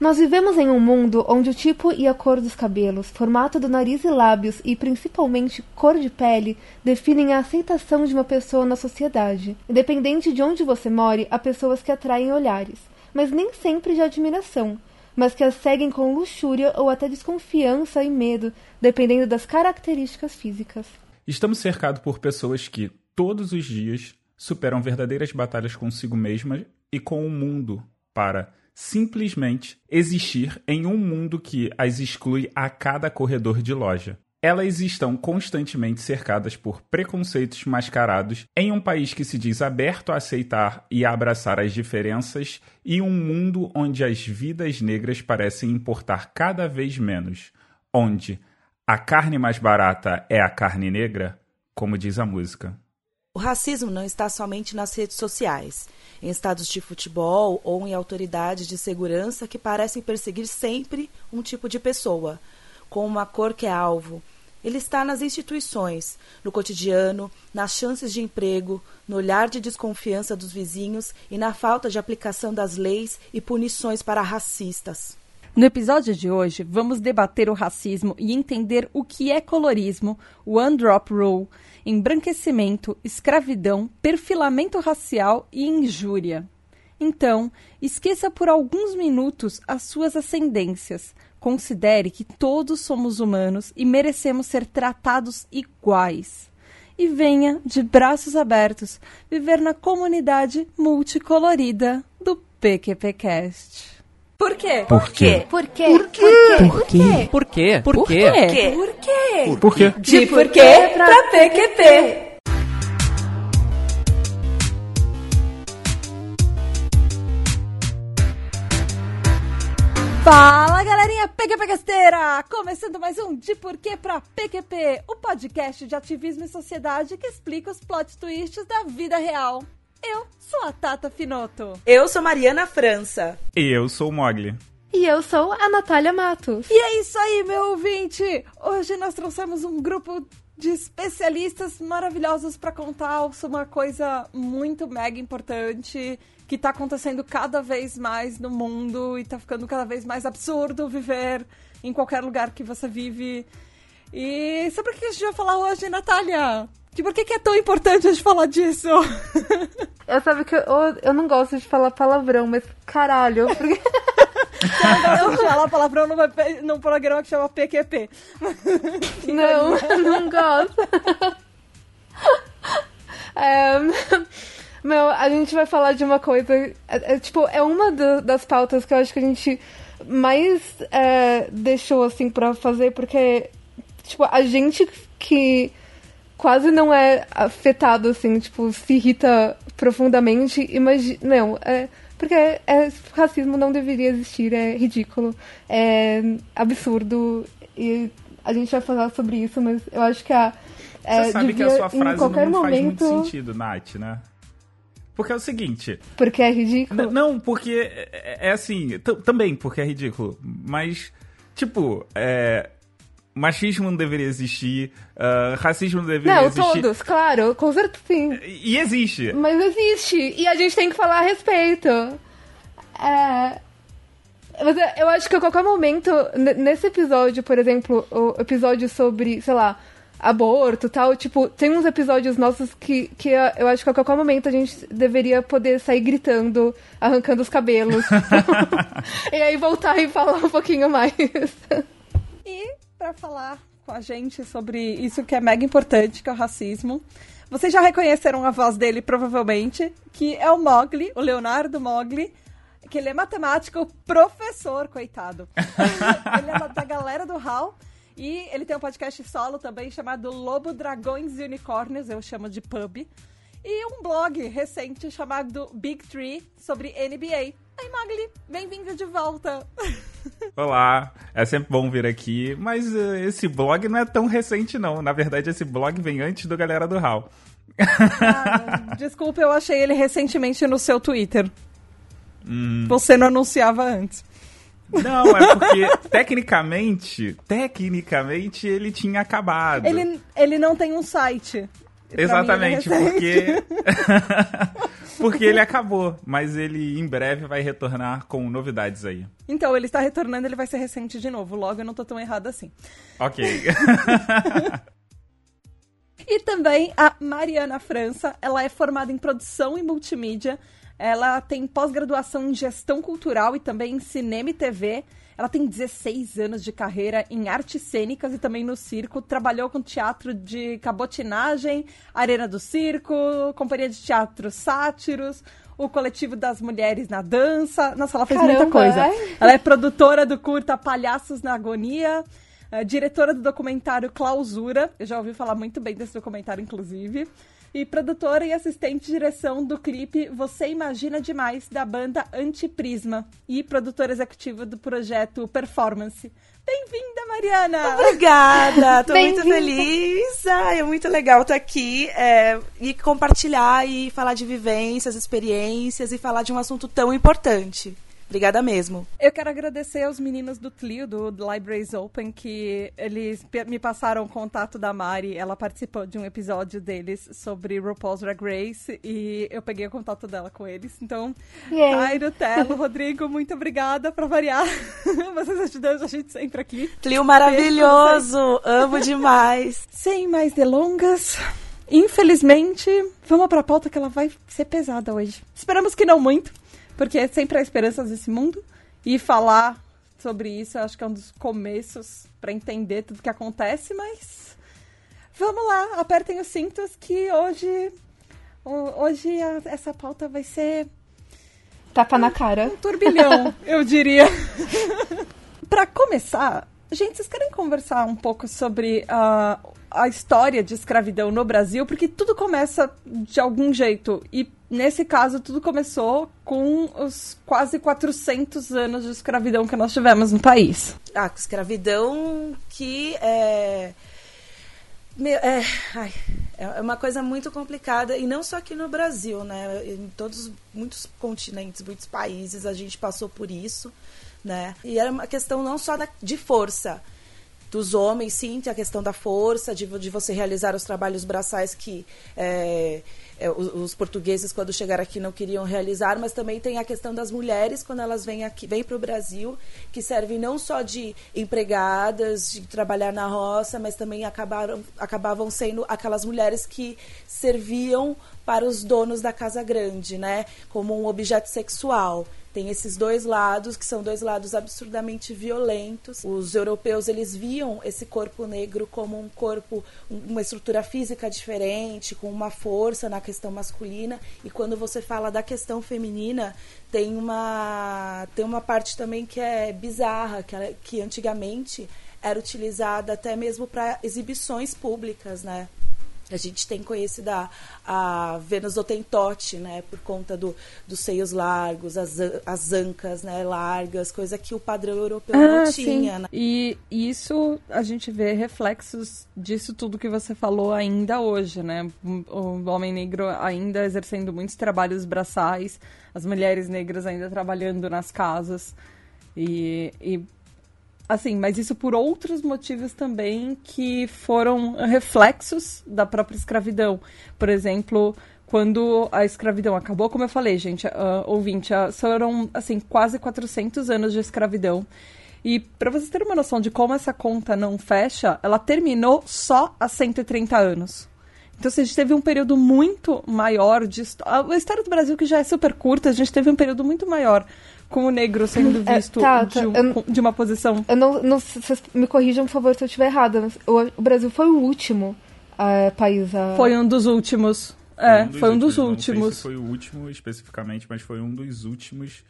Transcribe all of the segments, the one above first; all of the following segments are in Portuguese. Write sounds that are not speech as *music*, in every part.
Nós vivemos em um mundo onde o tipo e a cor dos cabelos, formato do nariz e lábios e principalmente cor de pele definem a aceitação de uma pessoa na sociedade. Independente de onde você more, há pessoas que atraem olhares, mas nem sempre de admiração, mas que as seguem com luxúria ou até desconfiança e medo, dependendo das características físicas. Estamos cercados por pessoas que, todos os dias, superam verdadeiras batalhas consigo mesmas e com o mundo para simplesmente existir em um mundo que as exclui a cada corredor de loja. Elas estão constantemente cercadas por preconceitos mascarados em um país que se diz aberto a aceitar e a abraçar as diferenças e um mundo onde as vidas negras parecem importar cada vez menos, onde a carne mais barata é a carne negra, como diz a música. O racismo não está somente nas redes sociais, em estados de futebol ou em autoridades de segurança que parecem perseguir sempre um tipo de pessoa, com uma cor que é alvo. Ele está nas instituições, no cotidiano, nas chances de emprego, no olhar de desconfiança dos vizinhos e na falta de aplicação das leis e punições para racistas. No episódio de hoje, vamos debater o racismo e entender o que é colorismo, o One Drop Rule, embranquecimento, escravidão, perfilamento racial e injúria. Então, esqueça por alguns minutos as suas ascendências. Considere que todos somos humanos e merecemos ser tratados iguais. E venha, de braços abertos, viver na comunidade multicolorida do PQPcast. Por quê? Por quê? Por quê? Por quê? Por quê? Por quê? Por quê? Por quê? Por quê? De porquê pra PQP. Fala galerinha PQPcasteira! Começando mais um De Porquê pra PQP, o podcast de ativismo e sociedade que explica os plot twists da vida real. Eu sou a Tata Finoto. Eu sou Mariana França. E eu sou o Mogli. E eu sou a Natália Matos. E é isso aí, meu ouvinte! Hoje nós trouxemos um grupo de especialistas maravilhosos para contar sobre uma coisa muito mega importante que tá acontecendo cada vez mais no mundo e tá ficando cada vez mais absurdo viver em qualquer lugar que você vive. E sobre o que a gente vai falar hoje, Natália? Que por que, que é tão importante a gente falar disso? *laughs* Eu sabe que eu, eu não gosto de falar palavrão, mas caralho. Porque... *laughs* Eu falar palavrão numa, num programa que chama PQP. *laughs* não, não gosto. É, meu, a gente vai falar de uma coisa. É, é, tipo, é uma do- das pautas que eu acho que a gente mais é, deixou assim pra fazer, porque, tipo, a gente que quase não é afetado, assim, tipo, se irrita profundamente, imagina. Não, é. Porque é, racismo não deveria existir, é ridículo, é absurdo, e a gente vai falar sobre isso, mas eu acho que a. é, Você sabe que a sua em frase qualquer não faz momento, muito sentido, Nath, né? Porque é o seguinte. Porque é ridículo. N- Não, porque é, é assim. t- Também porque é ridículo. Mas, tipo, é. Machismo não deveria existir, ah, racismo não deveria Não, existir. todos, claro, com certeza sim. E existe. Mas existe. E a gente tem que falar a respeito. É. Mas eu acho que a qualquer momento, nesse episódio, por exemplo, o episódio sobre, sei lá, aborto e tal, tipo, tem uns episódios nossos que, que eu eu acho que a qualquer momento a gente deveria poder sair gritando, arrancando os cabelos. *laughs* *laughs* e aí voltar e falar um pouquinho mais. *laughs* E para falar com a gente sobre isso que é mega importante, que é o racismo, vocês já reconheceram a voz dele, provavelmente, que é o Mogli, o Leonardo Mogli, que ele é matemático, professor, coitado. *laughs* ele é da galera do HAL. E ele tem um podcast solo também chamado Lobo, Dragões e Unicórnios, eu chamo de Pub. E um blog recente chamado Big Tree sobre NBA. Aí, Mogli, bem-vindo de volta. *laughs* Olá, é sempre bom vir aqui, mas eh, esse blog não é tão recente não. Na verdade, esse blog vem antes do Galera do HAL. Ah, desculpa, eu achei ele recentemente no seu Twitter. Você não anunciava antes. Não, é porque tecnicamente, tecnicamente ele tinha acabado. Ele, ele não tem um site. Exatamente, porque. *laughs* porque ele acabou, mas ele em breve vai retornar com novidades aí. Então, ele está retornando, ele vai ser recente de novo. Logo, eu não tô tão errado assim. Ok. *laughs* e também a Mariana França, ela é formada em produção e multimídia. Ela tem pós-graduação em gestão cultural e também em cinema e TV. Ela tem 16 anos de carreira em artes cênicas e também no circo. Trabalhou com teatro de cabotinagem, Arena do Circo, Companhia de Teatro Sátiros, o coletivo das mulheres na dança. Nossa, ela fez Caramba, muita coisa. é? Ela é produtora do curta Palhaços na Agonia. é diretora do documentário Clausura, eu já ouvi falar muito bem desse documentário, inclusive. E produtora e assistente de direção do clipe Você Imagina Demais, da banda Antiprisma. E produtora executiva do projeto Performance. Bem-vinda, Mariana! Obrigada, tô muito feliz. Ai, é muito legal estar aqui é, e compartilhar e falar de vivências, experiências e falar de um assunto tão importante. Obrigada mesmo. Eu quero agradecer aos meninos do Tlio, do Libraries Open, que eles me passaram o contato da Mari. Ela participou de um episódio deles sobre RuPaul's Drag Race e eu peguei o contato dela com eles. Então, Yay. Cairo, Telo, Rodrigo, muito obrigada pra variar. *laughs* Vocês ajudando a gente sempre aqui. Clio maravilhoso, amo demais. *laughs* Sem mais delongas, infelizmente, vamos pra pauta que ela vai ser pesada hoje. Esperamos que não muito, porque sempre há esperanças nesse mundo. E falar sobre isso, eu acho que é um dos começos pra entender tudo que acontece, mas vamos lá, apertem os cintos que hoje ho- hoje essa pauta vai ser Tapa na cara. um turbilhão, *laughs* eu diria. Pra começar, gente, vocês querem conversar um pouco sobre a, a história de escravidão no Brasil? Porque tudo começa de algum jeito. E nesse caso, tudo começou com os quase 400 anos de escravidão que nós tivemos no país. Ah, escravidão que é. Meu, é, ai, é uma coisa muito complicada e não só aqui no Brasil, né? Em todos muitos continentes, muitos países a gente passou por isso, né? E era uma questão não só da, de força dos homens, sim, tem a questão da força, de, de você realizar os trabalhos braçais que é, é, os, os portugueses, quando chegaram aqui, não queriam realizar, mas também tem a questão das mulheres, quando elas vêm aqui, vêm para o Brasil, que servem não só de empregadas, de trabalhar na roça, mas também acabaram, acabavam sendo aquelas mulheres que serviam para os donos da casa grande, né? Como um objeto sexual. Tem esses dois lados, que são dois lados absurdamente violentos. Os europeus, eles viam esse corpo negro como um corpo, um- uma estrutura física diferente, com uma força na questão masculina. E quando você fala da questão feminina, tem uma, tem uma parte também que é bizarra, que, que antigamente era utilizada até mesmo para exibições públicas, né? A gente tem conhecido a, a Vênus Otentote, né? Por conta do, dos seios largos, as, as ancas né, largas, coisa que o padrão europeu não tinha, né? E isso a gente vê reflexos disso tudo que você falou ainda hoje, né? O homem negro ainda exercendo muitos trabalhos braçais, as mulheres negras ainda trabalhando nas casas. E, e assim, mas isso por outros motivos também que foram reflexos da própria escravidão. Por exemplo, quando a escravidão acabou, como eu falei, gente, ah, ouvinte, ah, foram assim quase 400 anos de escravidão. E para vocês terem uma noção de como essa conta não fecha, ela terminou só há 130 anos. Então, assim, a gente teve um período muito maior de A história do Brasil, que já é super curta, a gente teve um período muito maior com o negro sendo É, visto tá, de, tá, um- eu- de uma posição Eu não, não vocês me corrijam, por favor, se eu estiver errada. mas O, o Brasil foi o último eh, país a. Foi um dos últimos. É, foi um dos Não sei últimos. se foi o último especificamente, mas foi um dos últimos.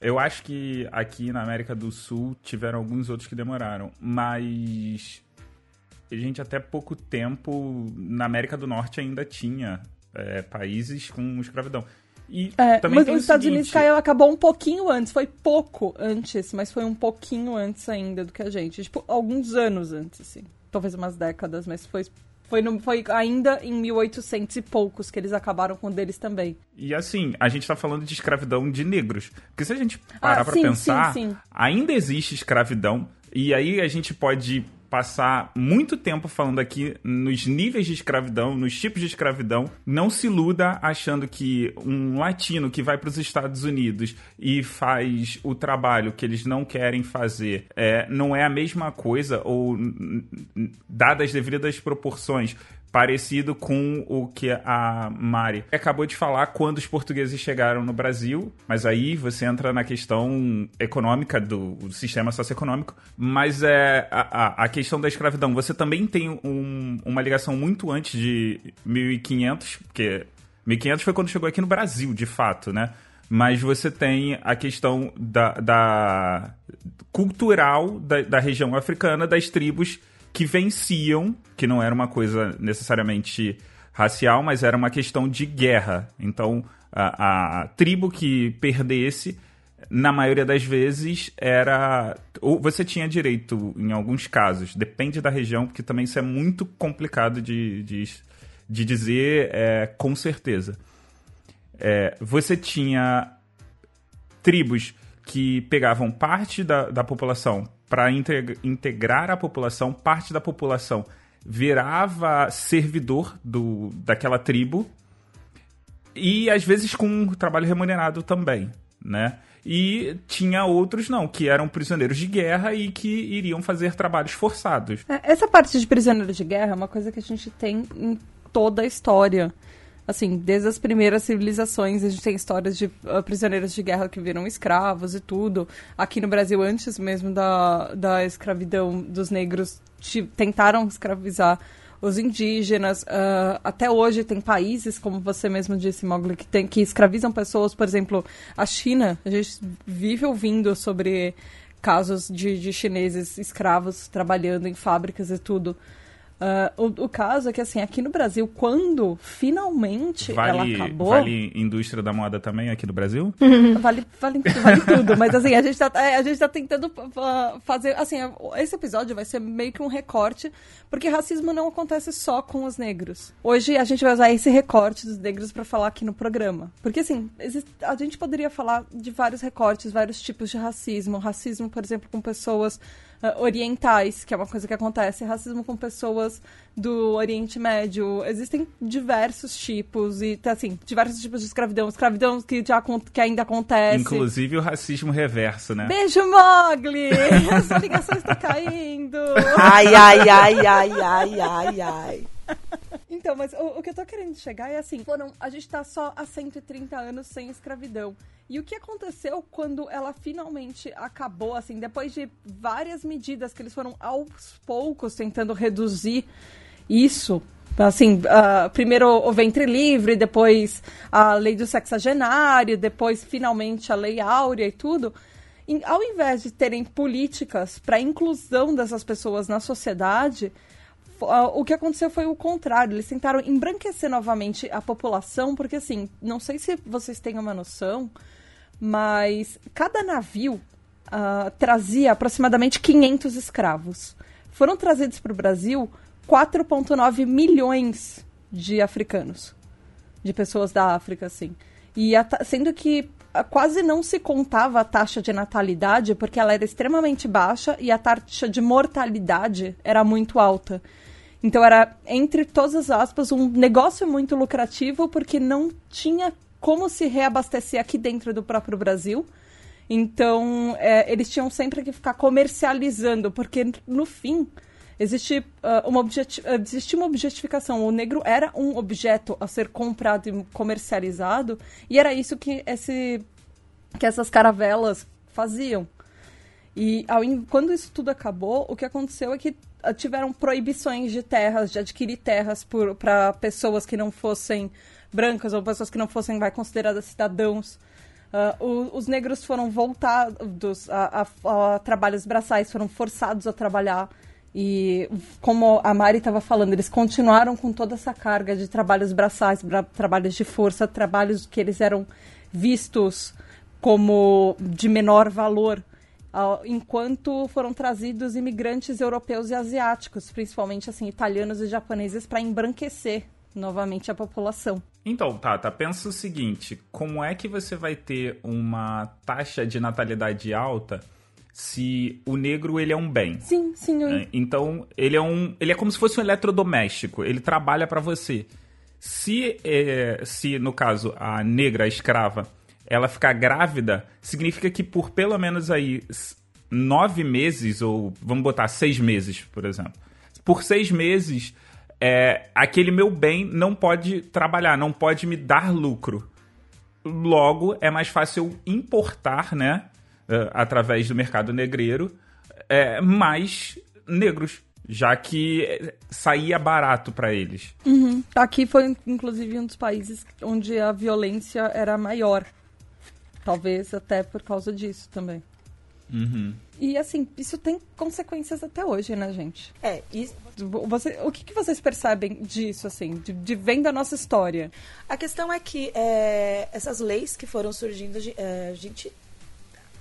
Eu acho que aqui na América do Sul tiveram alguns outros que demoraram, mas a gente até pouco tempo na América do Norte ainda tinha é, países com escravidão. E É, também mas os Estados seguinte, Unidos caiu, acabou um pouquinho antes. Foi pouco antes, mas foi um pouquinho antes ainda do que a gente. Tipo, alguns anos antes, assim. Talvez umas décadas, mas foi, foi, no- foi ainda em 1800 e poucos que eles acabaram com o deles também. E assim, a gente tá falando de escravidão de negros. Porque se a gente parar Ah, pra sim, pensar, sim, sim. ainda existe escravidão. E aí a gente pode passar muito tempo falando aqui nos níveis de escravidão, nos tipos de escravidão. Não se iluda achando que um latino que vai para os Estados Unidos e faz o trabalho que eles não querem fazer é, não é a mesma coisa, ou dadas as devidas proporções, parecido com o que a Mari acabou de falar quando os portugueses chegaram no Brasil, mas aí você entra na questão econômica do sistema socioeconômico, mas é a, a questão da escravidão. Você também tem um, uma ligação muito antes de 1500, porque 1500 foi quando chegou aqui no Brasil, de fato, né? Mas você tem a questão da, da cultural da, da região africana, das tribos que venciam, que não era uma coisa necessariamente racial, mas era uma questão de guerra. Então, a, a tribo que perdesse, na maioria das vezes, era. Ou você tinha direito, em alguns casos, depende da região, porque também isso é muito complicado de, de, de dizer é, com certeza. É, você tinha tribos que pegavam parte da, da população para integrar a população, parte da população virava servidor do, daquela tribo e às vezes com um trabalho remunerado também, né? E tinha outros não, que eram prisioneiros de guerra e que iriam fazer trabalhos forçados. É, essa parte de prisioneiros de guerra é uma coisa que a gente tem em toda a história assim, desde as primeiras civilizações, a gente tem histórias de uh, prisioneiros de guerra que viram escravos e tudo. Aqui no Brasil, antes mesmo da, da escravidão dos negros, tentaram escravizar os indígenas. Uh, até hoje tem países, como você mesmo disse, Mogli, que, tem, que escravizam pessoas. Por exemplo, a China, a gente vive ouvindo sobre casos de, de chineses escravos trabalhando em fábricas e tudo. Uh, o, o, caso é que, assim, aqui no Brasil, quando finalmente vale, ela acabou... Vale indústria da moda também aqui no Brasil? *laughs* vale, vale, vale tudo, mas assim, a gente, tá, é, a gente tá tentando fazer... Assim, esse episódio vai ser meio que um recorte, porque racismo não acontece só com os negros. Hoje a gente vai usar esse recorte dos negros para falar aqui no programa. Porque, assim, existe, a gente poderia falar de vários recortes, vários tipos de racismo. Racismo, por exemplo, com pessoas uh, orientais, que é uma coisa que acontece, racismo com pessoas do Oriente Médio. Existem diversos tipos e assim, diversos tipos de escravidão, escravidão que já que ainda acontece. Inclusive o racismo reverso, né? Beijo, Mogli! *laughs* Essa ligação está caindo. Ai, ai, ai, ai, ai, ai, ai. Então, mas o, o, que eu tô querendo chegar é assim, foram, a gente tá só há 130 anos sem escravidão. E o que aconteceu quando ela finalmente acabou, assim, depois de várias medidas que eles foram aos poucos tentando reduzir isso, assim, uh, primeiro o ventre livre, depois a lei do sexagenário, depois finalmente a lei áurea e tudo. Ao invés de terem políticas para inclusão dessas pessoas na sociedade, o que aconteceu foi o contrário. Eles tentaram embranquecer novamente a população, porque assim, não sei se vocês têm uma noção, mas cada navio uh, trazia aproximadamente 500 escravos. Foram trazidos para o Brasil 4,9 milhões de africanos, de pessoas da África, assim. E sendo que ah, quase não se contava a taxa de natalidade, porque ela era extremamente baixa e a taxa de mortalidade era muito alta. Então era, entre todas as aspas, um negócio muito lucrativo, porque não tinha como se reabastecer aqui dentro do próprio Brasil. Então, é, eles tinham sempre que ficar comercializando, porque no fim existe, uh, uma objeti existe uma objetificação. O negro era um objeto a ser comprado e comercializado, e era isso que, esse, que essas caravelas faziam. E ao, quando isso tudo acabou, o que aconteceu é que tiveram proibições de terras, de adquirir terras para pessoas que não fossem brancas ou pessoas que não fossem vai, consideradas cidadãos. Uh, o, os negros foram voltados a, a, a, trabalhos braçais, foram forçados a trabalhar. E, como a Mari estava falando, eles continuaram com toda essa carga de trabalhos braçais, trabalhos de força, trabalhos que eles eram vistos como de menor valor, enquanto foram trazidos imigrantes europeus e asiáticos, principalmente assim italianos e japoneses, para embranquecer novamente a população. Então, Tata, pensa o seguinte: como é que você vai ter uma taxa de natalidade alta se o negro ele é um bem. Sim, sim. É, então, ele é um. Ele é como se fosse um eletrodoméstico. Ele trabalha para você. Se, é, se, no caso, a negra, a escrava, ela ficar grávida, significa que por pelo menos aí nove meses, ou vamos botar seis meses, por exemplo. Por seis meses, é, aquele meu bem não pode trabalhar, não pode me dar lucro. Logo, é mais fácil importar, né? uh, através do mercado negreiro, é, mais negros, já que saía barato para eles. Uhum. Aqui foi, inclusive, um dos países onde a violência era maior. Talvez até por causa disso também. Uhum. E assim, isso tem consequências até hoje, né, gente? É, e... Você, o que, que vocês percebem disso, assim, de, de vendo a nossa história? A questão é que é, essas leis que foram surgindo, é, a gente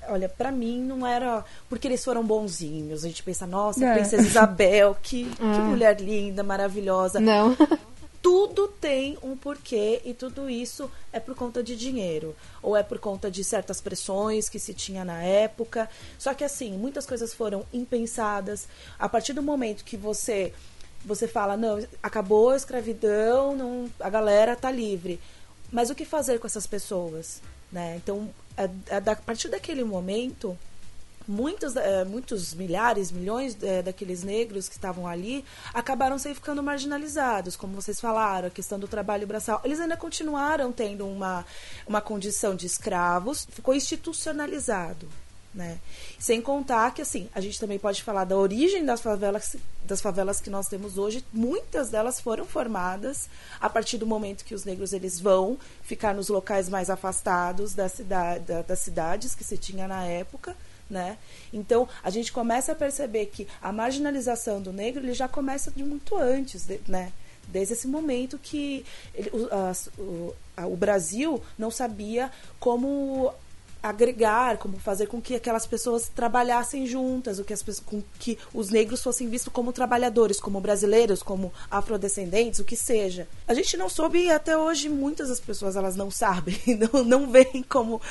Olha, para mim não era porque eles foram bonzinhos. A gente pensa, nossa, é. Princesa Isabel, que, que *laughs* é. mulher linda, maravilhosa. Não. *laughs* tudo tem um porquê e tudo isso é por conta de dinheiro ou é por conta de certas pressões que se tinha na época. Só que assim, muitas coisas foram impensadas. A partir do momento que você você fala, não, acabou a escravidão, não, a galera tá livre. Mas o que fazer com essas pessoas? Né? Então, a, a, a partir daquele momento, muitos, é, muitos milhares, milhões é, daqueles negros que estavam ali acabaram se ficando marginalizados, como vocês falaram, a questão do trabalho braçal. Eles ainda continuaram tendo uma, uma condição de escravos, ficou institucionalizado. Né? Sem contar que assim, a gente também pode falar da origem das favelas, das favelas que nós temos hoje, muitas delas foram formadas a partir do momento que os negros eles vão ficar nos locais mais afastados da cidade, da, das cidades que se tinha na época. Né? Então a gente começa a perceber que a marginalização do negro ele já começa de muito antes, né? desde esse momento que ele, o, a, o, a, o Brasil não sabia como agregar, como fazer com que aquelas pessoas trabalhassem juntas, o que as com que os negros fossem vistos como trabalhadores, como brasileiros, como afrodescendentes, o que seja. A gente não soube e até hoje muitas das pessoas elas não sabem, *laughs* não, não veem como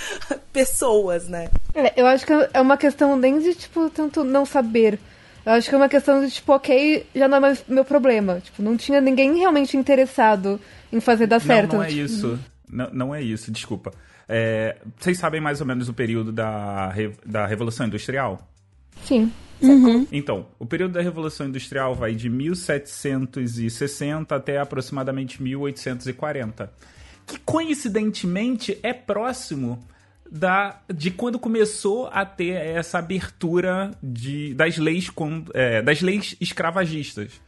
pessoas, né? É, eu acho que é uma questão nem de tipo tanto não saber. Eu acho que é uma questão de tipo, ok, já não é mais meu problema. Tipo, não tinha ninguém realmente interessado em fazer dar certo. Não, não é isso. Não, não é isso, desculpa. É, vocês sabem mais ou menos o período da, da Revolução Industrial? Sim. Uhum. Então, o período da Revolução Industrial vai de 1760 até aproximadamente 1840. Que coincidentemente é próximo da, de quando começou a ter essa abertura de, das, leis com, é, das leis escravagistas.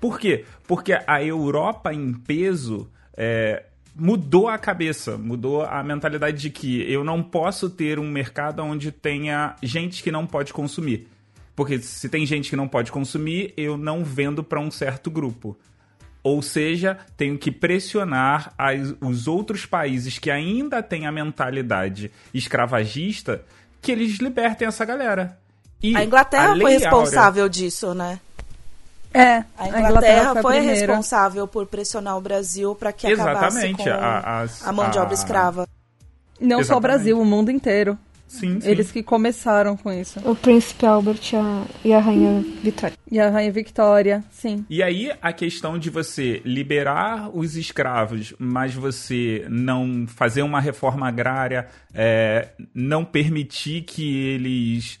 Por quê? Porque a Europa em peso é, mudou a cabeça, mudou a mentalidade de que eu não posso ter um mercado onde tenha gente que não pode consumir. Porque se tem gente que não pode consumir, eu não vendo para um certo grupo. Ou seja, tenho que pressionar as, os outros países que ainda têm a mentalidade escravagista que eles libertem essa galera. E a Inglaterra a foi responsável Áurea... disso, né? É, a Inglaterra, a Inglaterra foi, foi a responsável por pressionar o Brasil para que Exatamente, acabasse com a, a, a mão de obra escrava. Não Exatamente. só o Brasil, o mundo inteiro. Sim, sim. Eles que começaram com isso. O príncipe Albert a, e a rainha Vitória. E a rainha Victoria, sim. E aí a questão de você liberar os escravos, mas você não fazer uma reforma agrária, é, não permitir que eles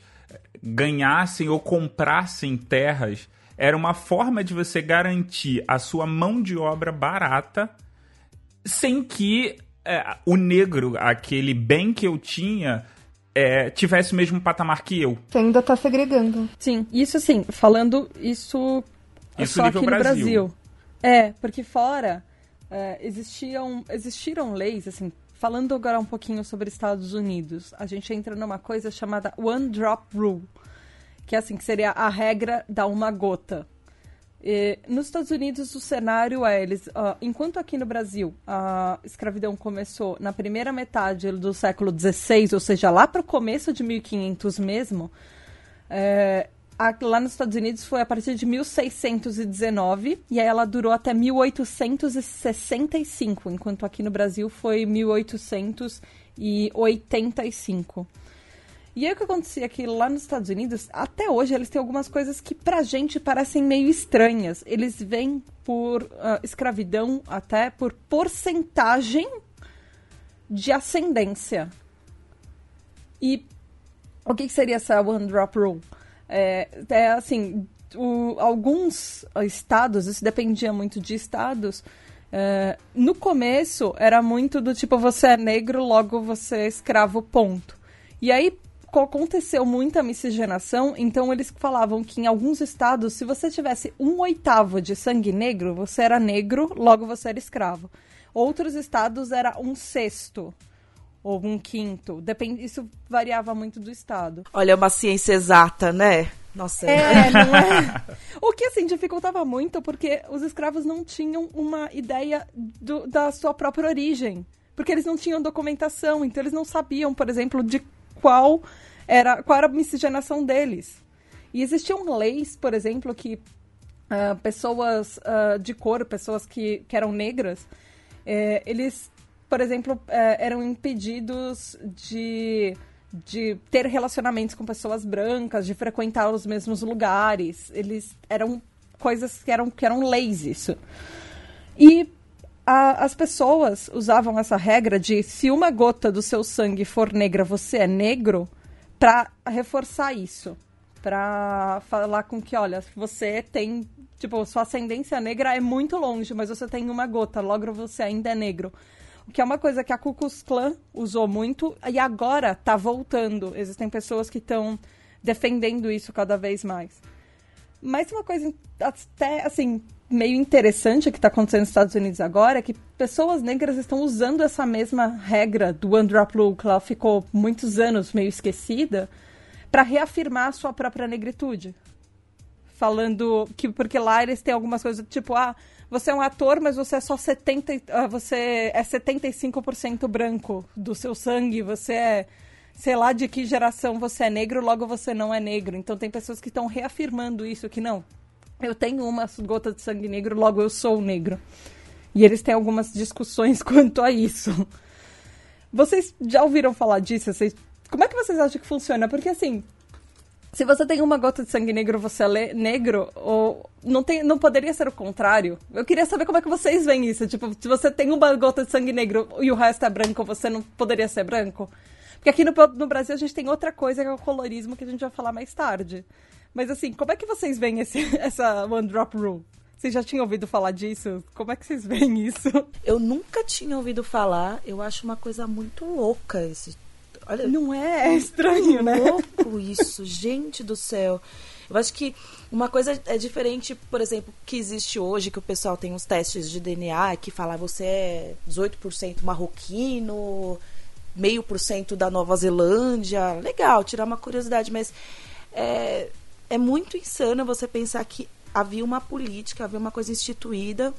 ganhassem ou comprassem terras era uma forma de você garantir a sua mão de obra barata sem que é, o negro, aquele bem que eu tinha, é, tivesse o mesmo patamar que eu. Você ainda tá segregando. Sim, isso sim, falando isso, isso só aqui no Brasil. Brasil. É, porque fora é, existiam, existiram leis, assim, falando agora um pouquinho sobre Estados Unidos, a gente entra numa coisa chamada One Drop Rule que é assim, que seria a regra da uma gota. E, nos Estados Unidos, o cenário é eles. Uh, enquanto aqui no Brasil a escravidão começou na primeira metade do século XVI, ou seja, lá para o começo de 1500 mesmo, é, a, lá nos Estados Unidos foi a partir de 1619 e aí ela durou até 1865, enquanto aqui no Brasil foi 1885. E aí o que acontecia é que lá nos Estados Unidos, até hoje, eles têm algumas coisas que pra gente parecem meio estranhas. Eles vêm por uh, escravidão, até por porcentagem de ascendência. E o que, que seria essa One Drop Rule? É, é assim, o, alguns estados, isso dependia muito de estados, é, no começo era muito do tipo, você é negro, logo você é escravo, ponto. E aí aconteceu muita miscigenação, então eles falavam que em alguns estados, se você tivesse um oitavo de sangue negro, você era negro, logo você era escravo. Outros estados era um sexto ou um quinto. Depende, isso variava muito do estado. Olha, é uma ciência exata, né? Nossa. É, *laughs* não é? O que, assim, dificultava muito porque os escravos não tinham uma ideia do, da sua própria origem. Porque eles não tinham documentação, então eles não sabiam, por exemplo, de qual era, qual era a miscigenação deles. E existiam leis, por exemplo, que uh, pessoas uh, de cor, pessoas que, que eram negras, eh, eles por exemplo, é, eram impedidos de, de ter relacionamentos com pessoas brancas, de frequentar os mesmos lugares. Eles eram coisas que eram, que eram leis isso. E a, as pessoas usavam essa regra de se uma gota do seu sangue for negra, você é negro, para reforçar isso. Para falar com que, olha, você tem. Tipo, sua ascendência negra é muito longe, mas você tem uma gota, logo você ainda é negro que é uma coisa que a Ku Klux Klan usou muito e agora está voltando. Existem pessoas que estão defendendo isso cada vez mais. Mas uma coisa até, assim, meio interessante que está acontecendo nos Estados Unidos agora é que pessoas negras estão usando essa mesma regra do One Drop Rule, que ela ficou muitos anos meio esquecida, para reafirmar a sua própria negritude. Falando que, porque lá eles têm algumas coisas, tipo, ah, você é um ator, mas você é só 70, uh, ah, você é 75% branco do seu sangue, você é sei lá de que geração você é negro, logo você não é negro. Então tem pessoas que estão reafirmando isso que não. Eu tenho uma gota de sangue negro, logo eu sou negro. E eles têm algumas discussões *laughs* quanto a isso. Vocês já ouviram falar disso? Vocês... Como é que vocês acham que funciona? Porque assim, se você tem uma gota de sangue negro, você é negro, ou não, tem, não poderia ser o contrário? Eu queria saber como é que vocês veem isso. Tipo, se você tem uma gota de sangue negro e o resto é branco, você não poderia ser branco? Porque aqui no, no Brasil a gente tem outra coisa que é o colorismo, que a gente vai falar mais tarde. Mas assim, como é que vocês veem esse, *laughs* essa One Drop Rule? Vocês já tinham ouvido falar disso? Como é que vocês veem isso? *laughs* Eu nunca tinha ouvido falar. Eu acho uma coisa muito louca esse Olha, não é? É estranho, né? louco *laughs* isso, gente do céu. Eu acho que uma coisa é diferente, por exemplo, que existe hoje, que o pessoal tem uns testes de DNA que fala você é 18% marroquino, meio por cento da Nova Zelândia. Legal, tirar uma curiosidade, mas é, é muito insano você pensar que havia uma política, havia uma coisa instituída.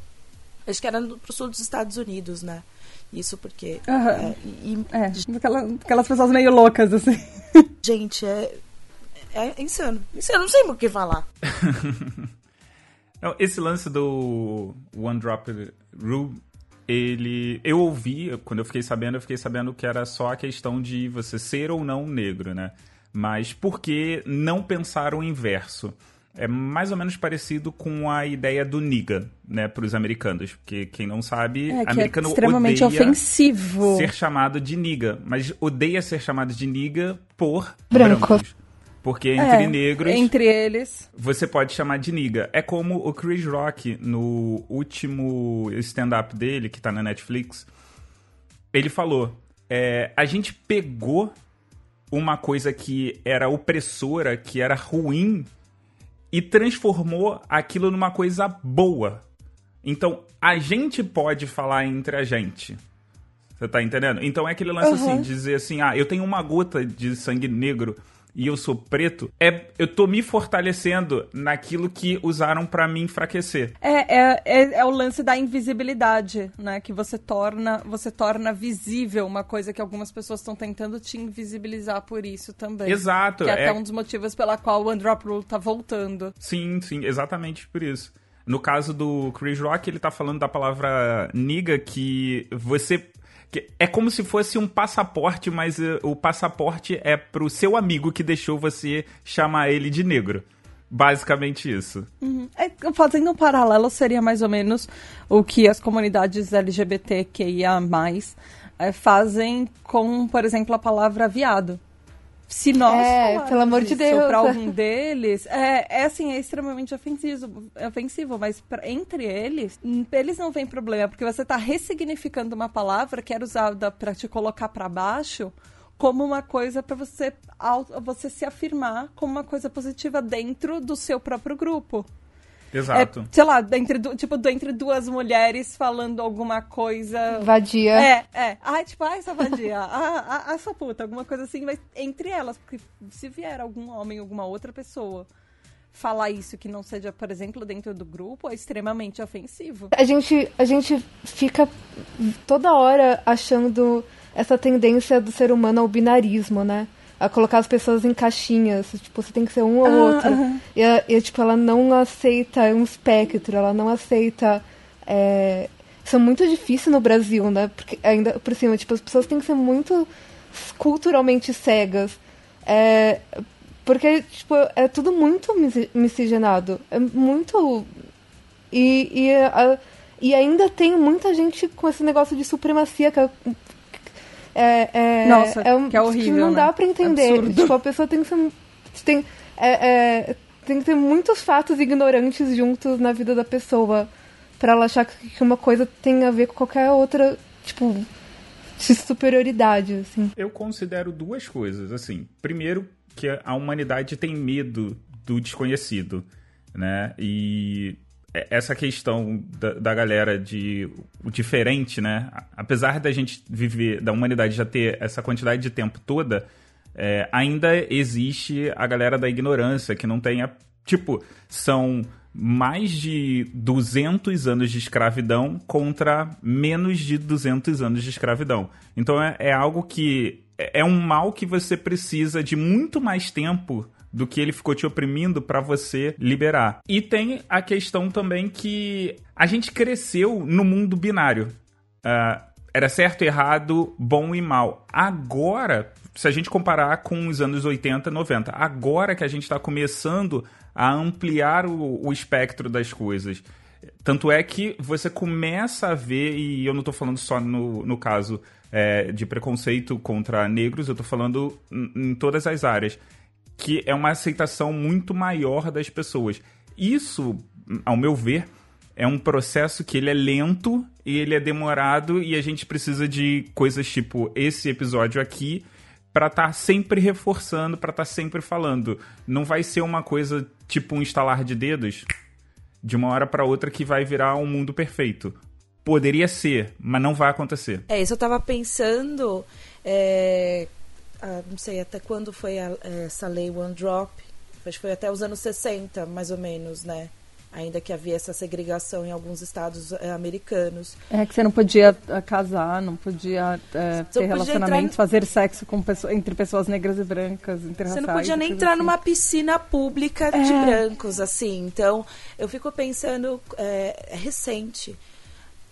Acho que era pro sul dos Estados Unidos, né? Isso porque. Uhum. É, e, é aquelas, aquelas pessoas meio loucas, assim. *laughs* Gente, é. É insano. Insano, não sei o que falar. não, esse lance do One Drop Rule, ele. Eu ouvi, quando eu fiquei sabendo, eu fiquei sabendo que era só a questão de você ser ou não negro, né? Mas por que não pensar o inverso? é mais ou menos parecido com a ideia do niga, né, para os americanos, porque quem não sabe, é, americano é extremamente odeia ofensivo ser chamado de niga, mas odeia ser chamado de niga por Branco. brancos. Porque entre é, negros. Entre eles. Você pode chamar de niga. É como o Chris Rock, no último stand-up dele, que tá na Netflix, ele falou: é, a gente pegou uma coisa que era opressora, que era ruim e transformou aquilo numa coisa boa. Então, a gente pode falar entre a gente. Você tá entendendo? Então é aquele lance uhum. assim, dizer assim, ah, eu tenho uma gota de sangue negro e eu sou preto, é eu tô me fortalecendo naquilo que usaram para me enfraquecer. É, é, é, é, o lance da invisibilidade, né? Que você torna, você torna visível uma coisa que algumas pessoas estão tentando te invisibilizar por isso também. Exato. Que é, é até um dos motivos pela qual o One Drop Rule tá voltando. Sim, sim, exatamente por isso. No caso do Chris Rock, ele tá falando da palavra niga que você É como se fosse um passaporte, mas uh, o passaporte é pro seu amigo que deixou você chamar ele de negro. Basicamente isso. Uhum. É, fazendo um paralelo, seria mais ou menos o que as comunidades LGBTQIA é, fazem com, por exemplo, a palavra viado. Se nós é, pelo amor de Deus, para algum deles, é, é assim, é extremamente ofensivo, ofensivo mas pra, entre eles, eles não vem problema, porque você está ressignificando uma palavra que era usada para te colocar para baixo como uma coisa para você você se afirmar como uma coisa positiva dentro do seu próprio grupo. Exato. É, sei lá, entre, tipo, entre duas mulheres falando alguma coisa. Vadia. É, é. Ai, tipo, ai, essa vadia. *laughs* ah, ah, essa puta, alguma coisa assim, mas entre elas. Porque se vier algum homem, alguma outra pessoa falar isso que não seja, por exemplo, dentro do grupo, é extremamente ofensivo. A gente, a gente fica toda hora achando essa tendência do ser humano ao binarismo, né? A colocar as pessoas em caixinhas. Tipo, você tem que ser um ou ah, outro. Uh -huh. e, e, tipo, ela não aceita um espectro, ela não aceita. É... Isso é muito difícil no Brasil, né? Porque ainda por cima, tipo, as pessoas têm que ser muito culturalmente cegas. É... Porque, tipo, é tudo muito miscigenado. É muito. E, e, a... e ainda tem muita gente com esse negócio de supremacia, que é é, é, Nossa, é um, que é horrível, que não né? dá pra entender. Absurdo. Tipo, a pessoa tem que ser... Tem, é, é, tem que ter muitos fatos ignorantes juntos na vida da pessoa para ela achar que uma coisa tem a ver com qualquer outra, tipo, de superioridade, assim. Eu considero duas coisas, assim. Primeiro, que a humanidade tem medo do desconhecido, né? E essa questão da, da, galera de o diferente, né? Apesar da gente viver, da humanidade já ter essa quantidade de tempo toda, é, ainda existe a galera da ignorância, que não tem a. Tipo, são mais de 200 anos de escravidão contra menos de 200 anos de escravidão. Então é, é algo que. É, é um mal que você precisa de muito mais tempo do que ele ficou te oprimindo para você liberar. E tem a questão também que a gente cresceu no mundo binário. Uh, era certo, errado, bom e mal. Agora, se a gente comparar com os anos 80, 90, agora que a gente está começando a ampliar o, o, espectro das coisas. Tanto é que você começa a ver, e eu não estou falando só no, no caso é, de preconceito contra negros, eu estou falando em, em todas as áreas que é uma aceitação muito maior das pessoas. Isso, ao meu ver, é um processo que ele é lento e ele é demorado e a gente precisa de coisas tipo esse episódio aqui para estar tá sempre reforçando, para estar tá sempre falando. Não vai ser uma coisa tipo um estalar de dedos de uma hora para outra que vai virar um mundo perfeito. Poderia ser, mas não vai acontecer. É, isso eu tava pensando. É, não sei até quando foi a, essa lei One Drop, acho que foi até os anos 60, mais ou menos, né? Ainda que havia essa segregação em alguns estados é, americanos. É que você não podia é, casar, não podia é, ter relacionamentos, fazer sexo com pessoas, entre pessoas negras e brancas, Você não podia nem entrar assim. numa piscina pública de é. brancos, assim. Então, eu fico pensando, é recente.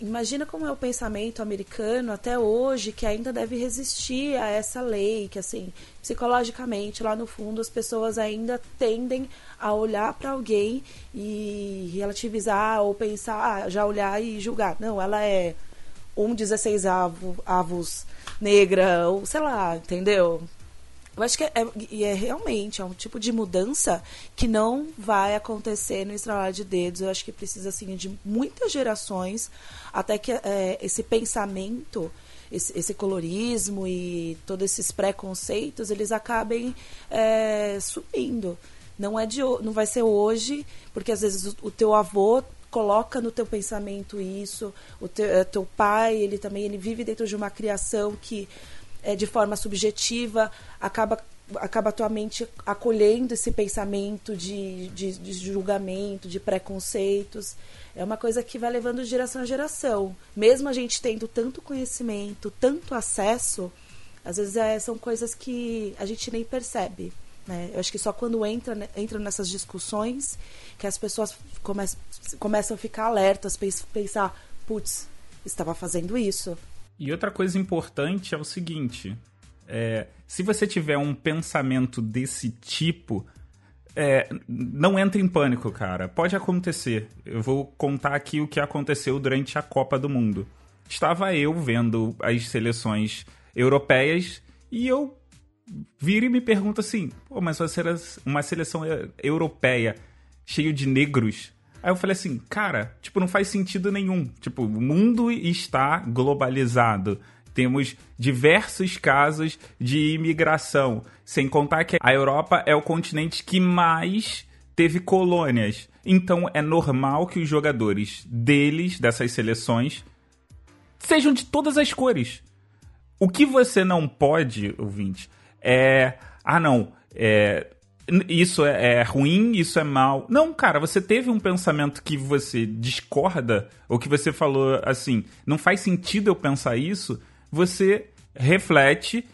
Imagina como é o pensamento americano até hoje, que ainda deve resistir a essa lei, que assim, psicologicamente, lá no fundo, as pessoas ainda tendem a olhar para alguém e relativizar ou pensar, ah, já olhar e julgar. Não, ela é um 16 avos, avos negra, ou sei lá, entendeu? Eu acho que é, é, é, realmente é um tipo de mudança que não vai acontecer no estralar de dedos. Eu acho que precisa assim de muitas gerações até que é, esse pensamento, esse, esse, colorismo e todos esses preconceitos eles acabem é, sumindo. Não é de não vai ser hoje, porque às vezes o, o teu avô coloca no teu pensamento isso, o teu, é, teu pai ele também ele vive dentro de uma criação que é, de forma subjetiva, acaba acaba a tua mente acolhendo esse pensamento de, de, de, julgamento, de preconceitos. É uma coisa que vai levando de geração a geração. Mesmo a gente tendo tanto conhecimento, tanto acesso, às vezes é, são coisas que a gente nem percebe. Né? Eu acho que só quando entra, né, entra nessas discussões que as pessoas come, começam a ficar alertas, pensar, putz, estava fazendo isso. E outra coisa importante é o seguinte: é, se você tiver um pensamento desse tipo, é, não entre em pânico, cara. Pode acontecer. Eu vou contar aqui o que aconteceu durante a Copa do Mundo. Estava eu vendo as seleções europeias e eu viro e me pergunto assim: Pô, mas uma seleção europeia cheio de negros. Aí eu falei assim, cara, tipo, não faz sentido nenhum. Tipo, o mundo está globalizado. Temos diversos casos de imigração. Sem contar que a Europa é o continente que mais teve colônias. Então é normal que os jogadores deles, dessas seleções, sejam de todas as cores. O que você não pode, ouvinte, é. Ah, não. É, isso é, é, ruim, isso é mal. Não, cara, você teve um pensamento que você discorda, ou que você falou assim, não faz sentido eu pensar isso, você reflete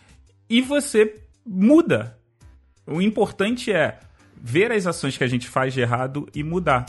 e você muda. O importante é ver as ações que a gente faz de errado e mudar.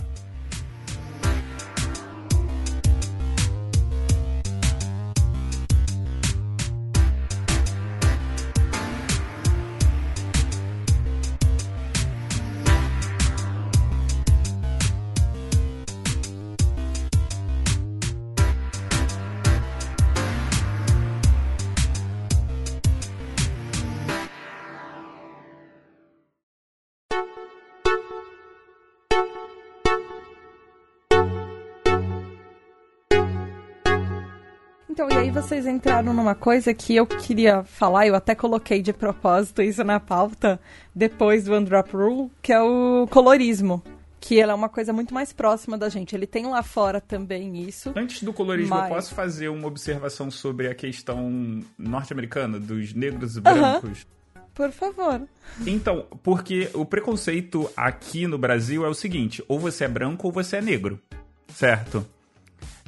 Vocês entraram numa coisa que eu queria falar, eu até coloquei de propósito isso na pauta, depois do Undrop Rule, que é o colorismo. Que ele é uma coisa muito mais próxima da gente. Ele tem lá fora também isso. Antes do colorismo, mas... eu posso fazer uma observação sobre a questão norte-americana, dos negros e brancos? Por favor. Então, porque o preconceito aqui no Brasil é o seguinte: ou você é branco ou você é negro. Certo?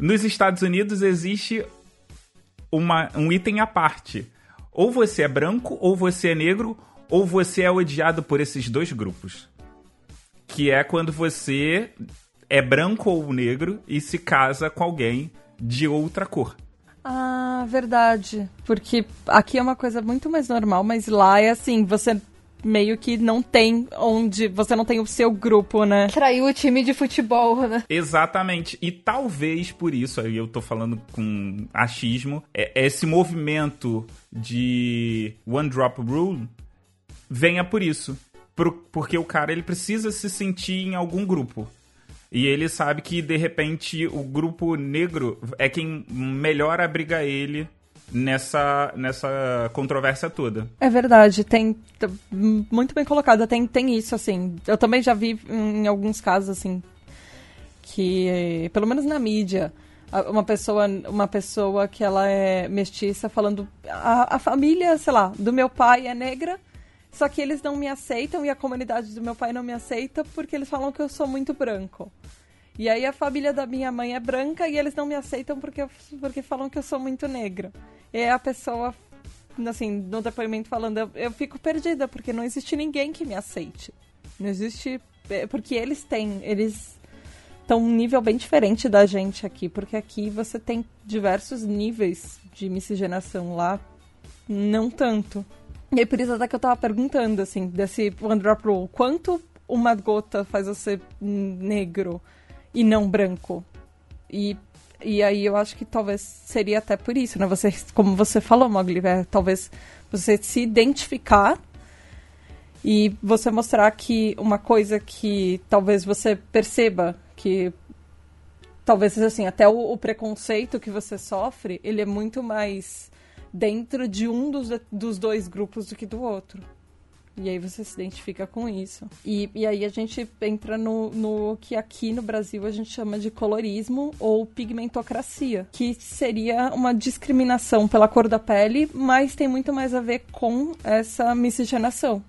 Nos Estados Unidos existe uma, um item à parte. Ou você é branco, ou você é negro, ou você é odiado por esses dois grupos. Que é quando você é branco ou negro e se casa com alguém de outra cor. Ah, verdade. Porque aqui é uma coisa muito mais normal, mas lá é assim, você meio que não tem onde você não tem o seu grupo, né? Traiu o time de futebol, né? Exatamente. E talvez por isso, aí eu tô falando com achismo, é, esse movimento de One Drop Rule venha por isso. Por, porque o cara ele precisa se sentir em algum grupo. E ele sabe que, de repente, o grupo negro é quem melhor abriga ele nessa, nessa controvérsia toda. É verdade, tem muito bem colocado, tem, tem isso, assim. Eu também já vi em alguns casos, assim, que, pelo menos na mídia, uma pessoa, uma pessoa que ela é mestiça falando a, a família, sei lá, do meu pai é negra, só que eles não me aceitam e a comunidade do meu pai não me aceita porque eles falam que eu sou muito branco. E aí a família da minha mãe é branca e eles não me aceitam porque, porque falam que eu sou muito negra. E a pessoa, assim, no depoimento falando, eu, eu fico perdida, porque não existe ninguém que me aceite. Não existe. É, porque eles têm. Eles estão um nível bem diferente da gente aqui, porque aqui você tem diversos níveis de miscigenação lá, não tanto. E por isso até que eu tava perguntando, assim, desse One Drop Rule, quanto uma gota faz você negro? E não branco. E, e aí eu acho que talvez seria até por isso, né? Você, como você falou, Mogli, é, talvez você se identificar e você mostrar que uma coisa que talvez você perceba que talvez assim até o, o, preconceito que você sofre ele é muito mais dentro de um dos, dos dois grupos do que do outro e aí você se identifica com isso. E, e aí a gente entra no, no que aqui no Brasil a gente chama de colorismo ou pigmentocracia, que seria uma discriminação pela cor da pele, mas tem muito mais a ver com essa miscigenação.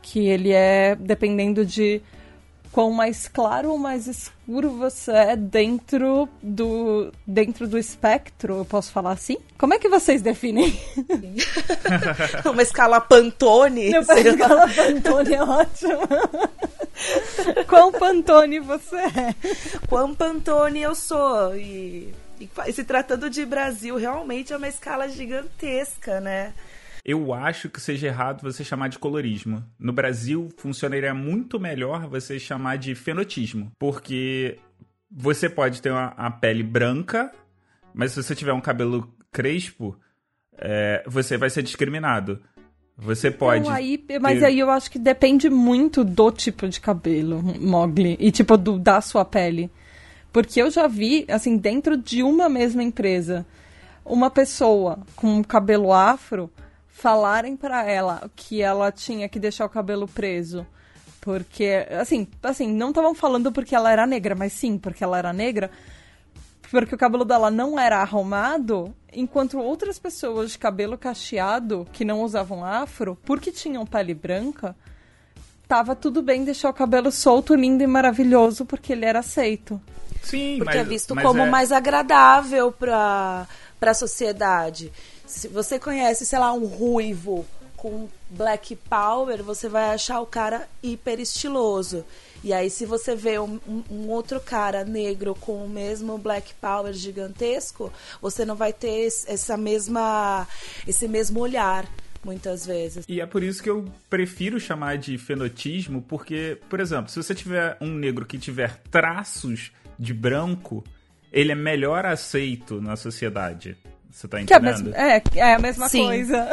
Que ele é dependendo de quão mais claro ou mais escuro você é dentro do dentro do espectro, eu posso falar assim? Como é que vocês definem? *laughs* Uma escala Pantone? Não, uma escala Pantone é ótimo. Quão Pantone você é? Quão Pantone eu sou e E se tratando de Brasil, realmente é uma escala gigantesca, né? Eu acho que seja errado você chamar de colorismo. No Brasil, funcionaria muito melhor você chamar de fenotismo. Porque você pode ter uma, uma pele branca, mas se você tiver um cabelo crespo, é, você vai ser discriminado. Você pode. aí, mas ter... aí eu acho que depende muito do tipo de cabelo, Mogli. E tipo, do, da sua pele. Porque eu já vi, assim, dentro de uma mesma empresa, uma pessoa com cabelo afro falarem para ela que ela tinha que deixar o cabelo preso. Porque, assim, assim, não estavam falando porque ela era negra, mas sim, porque ela era negra. Porque o cabelo dela não era arrumado, enquanto outras pessoas de cabelo cacheado, que não usavam afro, porque tinham pele branca, tava tudo bem deixar o cabelo solto, lindo e maravilhoso, porque ele era aceito. Sim, porque mas, é visto como é... mais agradável para a sociedade. Se você conhece, sei lá, um ruivo com black power, você vai achar o cara hiper estiloso. E aí, se você vê um, um, outro cara negro com o mesmo black power gigantesco, você não vai ter essa mesma, esse mesmo olhar muitas vezes. E é por isso que eu prefiro chamar de fenotismo, porque, por exemplo, se você tiver um negro que tiver traços de branco, ele é melhor aceito na sociedade. Você tá entendendo? É, é, é, a mesma Sim. coisa.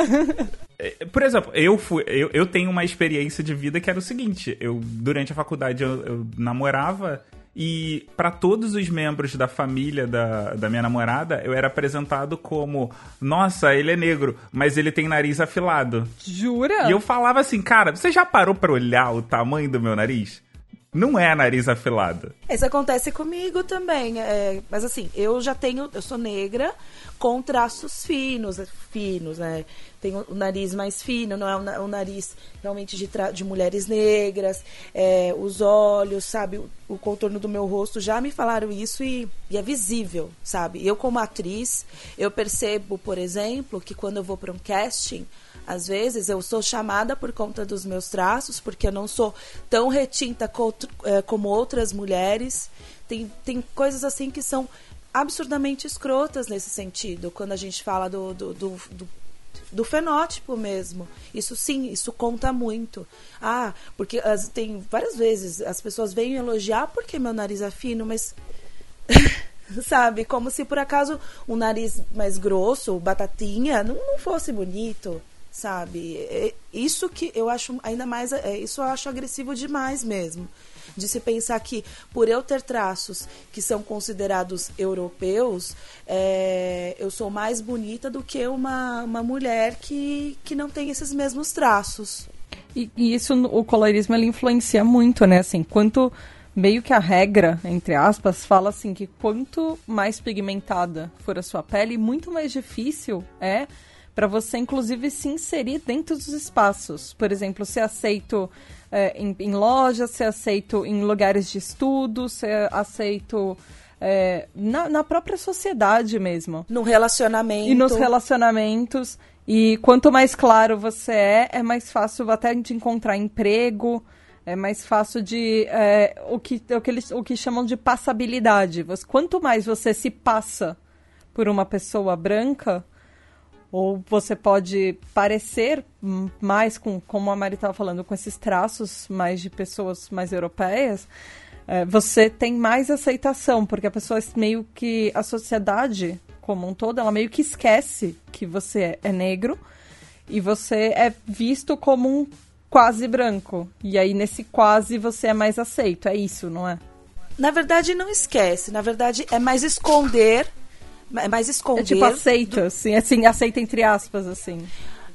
É, por exemplo, eu fui. Eu, eu tenho uma experiência de vida que era o seguinte: eu, durante a faculdade, eu, eu namorava. E para todos os membros da família da, da minha namorada, eu era apresentado como: Nossa, ele é negro, mas ele tem nariz afilado. Jura? E eu falava assim, cara, você já parou pra olhar o tamanho do meu nariz? Não é nariz afilado. Isso acontece comigo também. É, mas assim, eu já tenho. Eu sou negra com traços finos, finos, né? Tenho o nariz mais fino, não é o, nariz realmente de, de mulheres negras, é, os olhos, sabe? O, o, contorno do meu rosto. Já me falaram isso e, e é visível, sabe? Eu, como atriz, eu percebo, por exemplo, que quando eu vou para um casting às vezes eu sou chamada por conta dos meus traços, porque eu não sou tão retinta é, como outras mulheres. Tem, tem coisas assim que são absurdamente escrotas nesse sentido, quando a gente fala do, do, do, do do fenótipo mesmo. Isso sim, isso conta muito. Ah, porque as, tem várias vezes as pessoas vêm elogiar porque meu nariz é fino, mas *laughs* sabe, como se por acaso um nariz mais grosso, batatinha, não, não fosse bonito sabe? É isso que eu acho ainda mais, é, isso eu acho agressivo demais mesmo. De se pensar que por eu ter traços que são considerados europeus, é, eu sou mais bonita do que uma, uma mulher que, que não tem esses mesmos traços. E, e isso, o colorismo, ele influencia muito, né? Assim, quanto meio que a regra, entre aspas, fala assim que quanto mais pigmentada for a sua pele, muito mais difícil é para você, inclusive, se inserir dentro dos espaços. Por exemplo, ser aceito é, em, em lojas, ser aceito em lugares de estudo, ser aceito é, na, na, própria sociedade mesmo. No relacionamento. E nos relacionamentos. E quanto mais claro você é, é mais fácil até de encontrar emprego, é mais fácil de. É, o, que, o, que eles, o que chamam de passabilidade. Quanto mais você se passa por uma pessoa branca, ou você pode parecer mais com, como a Mari estava falando, com esses traços mais de pessoas mais europeias, é, você tem mais aceitação, porque a pessoa meio que. a sociedade como um todo, ela meio que esquece que você é negro e você é visto como um quase branco. E aí, nesse quase, você é mais aceito. É isso, não é? Na verdade, não esquece. Na verdade, é mais esconder é mais esconder. É tipo aceita, do... assim, assim, aceita entre aspas, assim.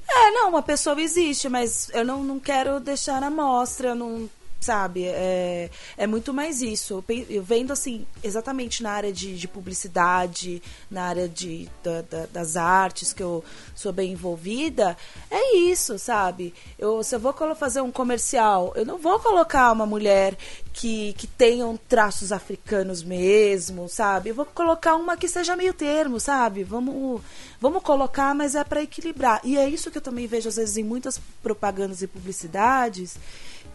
É, não, uma pessoa existe, mas eu não, não quero deixar na mostra, não sabe? É, é muito mais isso. Eu vendo, assim, exatamente na área de, de publicidade, na área de, da, da, das artes, que eu sou bem envolvida, é isso, sabe? Eu, se eu vou fazer um comercial, eu não vou colocar uma mulher que, que tenham traços africanos mesmo, sabe? Eu vou colocar uma que seja meio termo, sabe? Vamos, vamos colocar, mas é para equilibrar. E é isso que eu também vejo, às vezes, em muitas propagandas e publicidades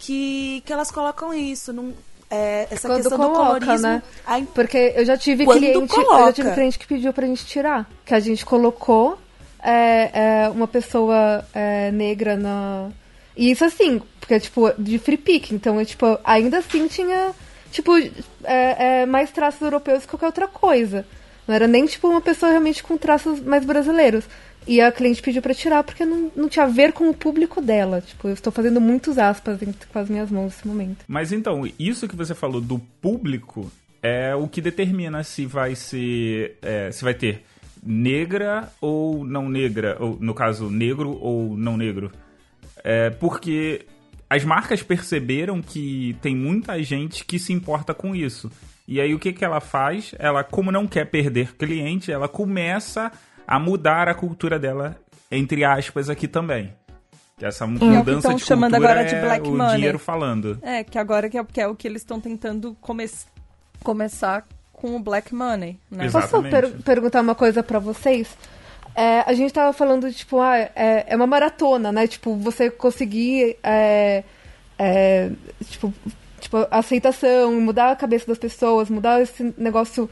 que, que elas colocam isso. Não, é, essa Quando questão coloca, do colorismo. né? a- Porque eu já tive Quando cliente, eu coloca. já tive cliente que pediu pra gente tirar. Que a gente colocou é, é, uma pessoa é, negra na. E isso assim, porque tipo, de free pick. Então, é, tipo, ainda assim tinha, tipo, é, é, mais traços europeus que qualquer outra coisa. Não era nem, tipo, uma pessoa realmente com traços mais brasileiros. E a cliente pediu pra tirar porque não, não tinha a ver com o público dela. Tipo, eu estou fazendo muitos aspas com as minhas mãos nesse momento. Mas então, isso que você falou do público é o que determina se vai ser. é, se vai ter negra ou não negra, ou no caso, negro ou não negro. É porque as marcas perceberam que tem muita gente que se importa com isso. E aí o que, que ela faz? Ela, como não quer perder cliente, ela começa a mudar a cultura dela, entre aspas, aqui também. Que essa mudança tão de chamando cultura agora de é black o money. dinheiro falando. É, que agora que é, que é o que eles estão tentando come começar com o black money, né? Posso per- perguntar uma coisa pra vocês? É, a gente tava falando, tipo, ah, é, é uma maratona, né? Tipo, você conseguir, é, é, tipo, tipo, aceitação, mudar a cabeça das pessoas, mudar esse negócio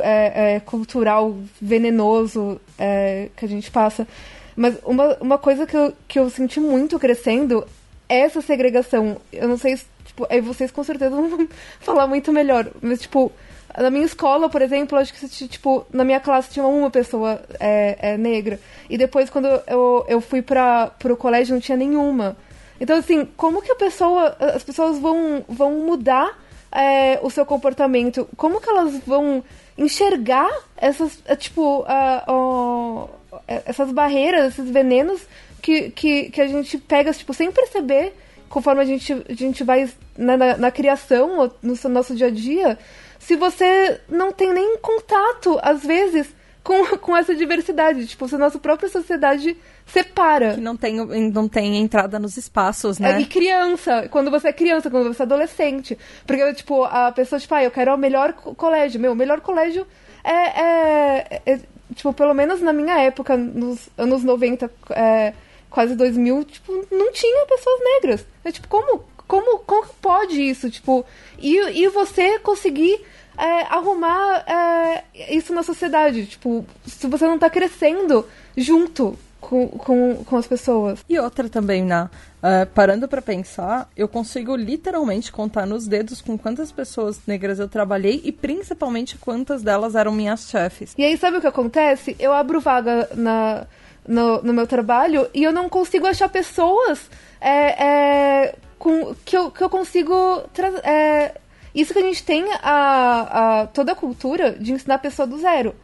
é, é, cultural venenoso é, que a gente passa. Mas uma, uma coisa que eu, que eu senti muito crescendo é essa segregação. Eu não sei se, tipo, aí vocês com certeza *laughs* vão falar muito melhor, mas, tipo, na minha escola, por exemplo, acho que, tipo, na minha classe tinha uma pessoa é, é, negra. E depois, quando eu, eu fui para pro colégio, não tinha nenhuma. Então, assim, como que a pessoa, as pessoas vão, vão mudar é, o seu comportamento? Como que elas vão enxergar essas, é, tipo, ó, é, essas barreiras, esses venenos que, que, que a gente pega, tipo, sem perceber, conforme a gente, a gente vai na, na, na criação, no nosso dia a dia, se você não tem nem contato, às vezes, com, *laughs* com essa diversidade. Tipo, se a nossa própria sociedade separa. Que não tem, não tem entrada nos espaços, né? É, E criança, quando você é criança, quando você é adolescente. Porque, tipo, a pessoa, tipo, ah, eu quero o melhor co- colégio. Meu, o melhor colégio é, é- é- Tipo, pelo menos na minha época, nos anos 90, é, quase 2000, tipo, não tinha pessoas negras. É tipo, como, como, como pode isso? Tipo, e, e você conseguir é, arrumar é, isso na sociedade? Tipo, se você não tá crescendo junto com, com, com as pessoas. E outra também, né? Ah, parando pra pensar, eu consigo literalmente contar nos dedos com quantas pessoas negras eu trabalhei e principalmente quantas delas eram minhas chefes. E aí, sabe o que acontece? Eu abro vaga na, no, no meu trabalho e eu não consigo achar pessoas é, é, com, que, eu, que eu consigo trazer. É, isso que a gente tem a, a, toda a cultura de ensinar a pessoa do zero.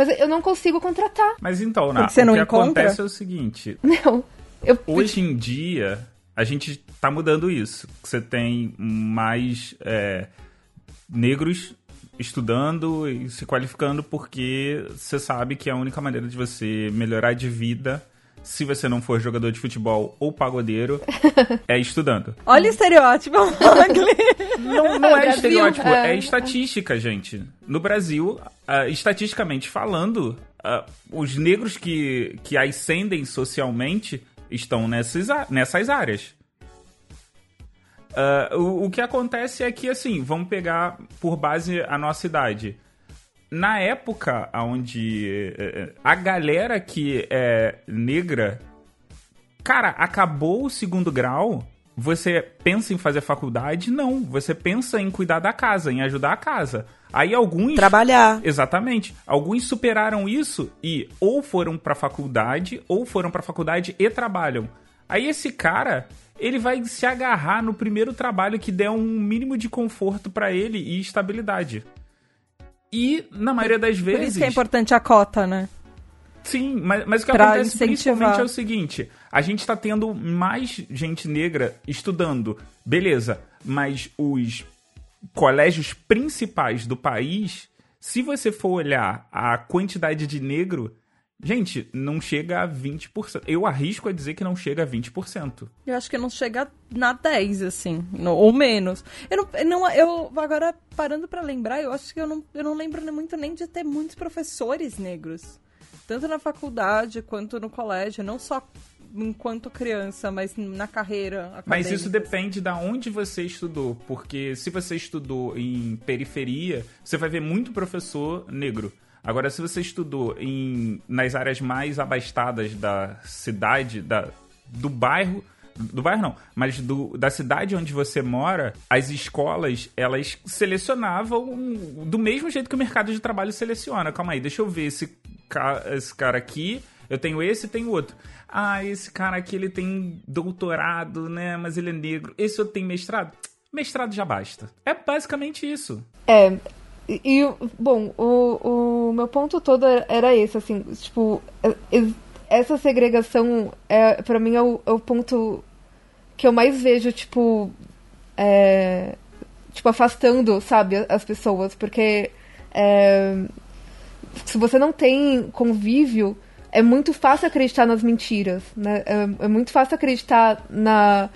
Mas eu não consigo contratar. Mas então, Ná, Porque você o não que encontra? acontece é o seguinte: Não. Eu, hoje em dia, a gente tá mudando isso. Você tem mais é, negros estudando e se qualificando porque você sabe que a única maneira de você melhorar de vida, se você não for jogador de futebol ou pagodeiro, *laughs* é estudando. Olha o estereótipo. *laughs* Não, não é estereótipo, é. é estatística, gente. No Brasil, ah, estatisticamente falando, ah, os negros que, que ascendem socialmente estão nessas, nessas áreas. Ah, o, o que acontece é que, assim, vamos pegar por base a nossa idade. Na época onde eh, a galera que é negra Cara, acabou o segundo grau, você pensa em fazer faculdade? Não, você pensa em cuidar da casa, em ajudar a casa. Aí alguns Trabalhar. Exatamente. Alguns superaram isso e ou foram pra faculdade ou foram pra faculdade e trabalham. Aí esse cara, ele vai se agarrar no primeiro trabalho que der um mínimo de conforto pra ele e estabilidade. E na maioria das Por vezes isso que é importante a cota, né? Sim, mas, mas o que Pra acontece incentivar. principalmente é o seguinte: a gente tá tendo mais gente negra estudando, beleza, mas os colégios principais do país, se você for olhar a quantidade de negro, gente, não chega a 20%. Eu arrisco a dizer que não chega a 20%. Eu acho que não chega na 10, assim, no- ou menos. Eu não, eu não, eu agora parando pra lembrar, eu acho que eu não, eu não lembro muito nem de ter muitos professores negros, tanto na faculdade quanto no colégio, não só enquanto criança, mas na carreira acadêmica. Mas isso depende da onde você estudou, porque se você estudou em periferia, você vai ver muito professor negro. Agora, se você estudou em, nas áreas mais abastadas da cidade, da, do bairro, do bairro não, mas do, da cidade onde você mora, as escolas, elas selecionavam do mesmo jeito que o mercado de trabalho seleciona. Calma aí, deixa eu ver esse, esse cara aqui, eu tenho esse e tenho outro. Ah, esse cara aqui, ele tem doutorado, né, mas ele é negro. Esse outro tem mestrado? Mestrado já basta. É basicamente isso. É, e, bom, o, o meu ponto todo era esse, assim, tipo, é, essa segregação, é, para mim, é o, é o ponto que eu mais vejo, tipo, é, tipo, afastando, sabe, as pessoas, porque é, se você não tem convívio, é muito fácil acreditar nas mentiras, né? É, é muito fácil acreditar na,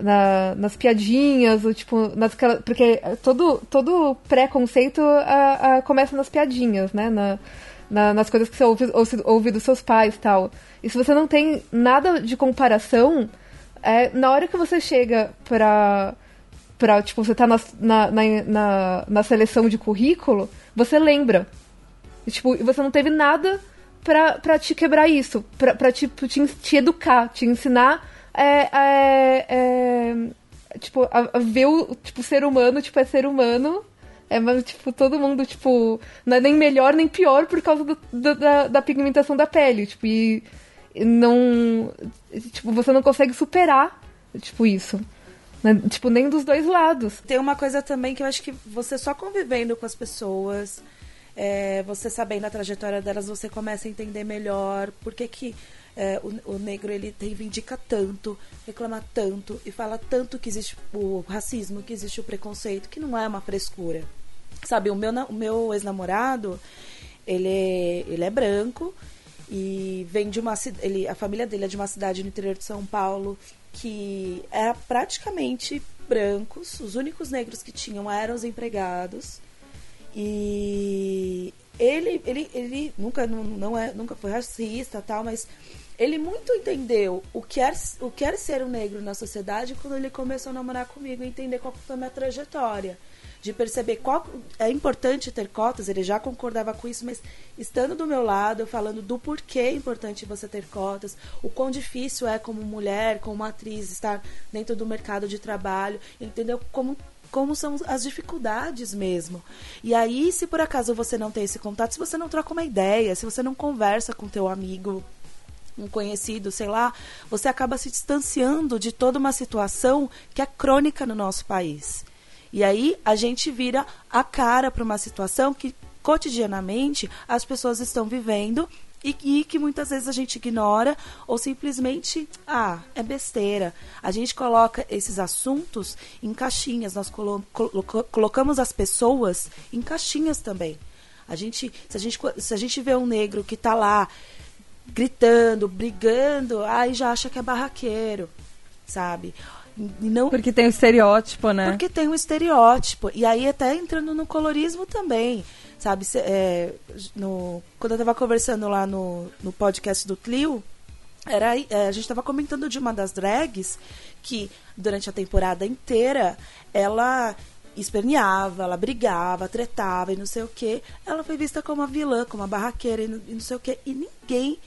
na, nas piadinhas, ou, tipo, nas, porque todo, todo preconceito a, a, começa nas piadinhas, né? Na, na, nas coisas que você ouve, ouve, ouve dos seus pais tal. E se você não tem nada de comparação, é, na hora que você chega pra. pra tipo, você tá na, na, na, na seleção de currículo, você lembra. E, tipo, você não teve nada pra, pra te quebrar isso. Pra, pra tipo, te, te educar, te ensinar é, é, é, tipo, a, a, ver o tipo, ser humano, tipo, é ser humano. É, mas, tipo, todo mundo, tipo, não é nem melhor nem pior por causa do, do, da, da pigmentação da pele. Tipo, e não. Tipo, você não consegue superar, tipo, isso. Né? Tipo, nem dos dois lados. Tem uma coisa também que eu acho que você só convivendo com as pessoas, é, você sabendo a trajetória delas, você começa a entender melhor por que, que é, o, o, negro ele reivindica tanto, reclama tanto e fala tanto que existe o racismo, que existe o preconceito, que não é uma frescura. Sabe, o meu, o meu ex-namorado, ele é, ele é branco e vem de uma ele a família dele é de uma cidade no interior de São Paulo que era praticamente brancos, os únicos negros que tinham eram os empregados. E ele ele, ele nunca não, não é nunca foi racista, tal, mas ele muito entendeu o que é o que era ser um negro na sociedade quando ele começou a namorar comigo e entender qual foi a minha trajetória de perceber qual é importante ter cotas, ele já concordava com isso, mas estando do meu lado, falando do porquê é importante você ter cotas, o quão difícil é como mulher, como atriz estar dentro do mercado de trabalho, entendeu como como são as dificuldades mesmo. E aí, se por acaso você não tem esse contato, se você não troca uma ideia, se você não conversa com teu amigo, um conhecido, sei lá, você acaba se distanciando de toda uma situação que é crônica no nosso país. E aí a gente vira a cara para uma situação que cotidianamente as pessoas estão vivendo e, que muitas vezes a gente ignora ou simplesmente, ah, é besteira. A gente coloca esses assuntos em caixinhas, nós colo colo colocamos as pessoas em caixinhas também. A gente, se a gente, se a gente vê um negro que está lá gritando, brigando, aí já acha que é barraqueiro, sabe? Não... Porque tem o estereótipo, né? Porque tem um estereótipo. E aí até entrando no colorismo também. Sabe, é, no, quando eu estava conversando lá no, no podcast do Clio, era, é, a gente estava comentando de uma das drags que durante a temporada inteira ela esperneava, ela brigava, tretava e não sei o que. Ela foi vista como uma vilã, como uma barraqueira e não, e não sei o que. E ninguém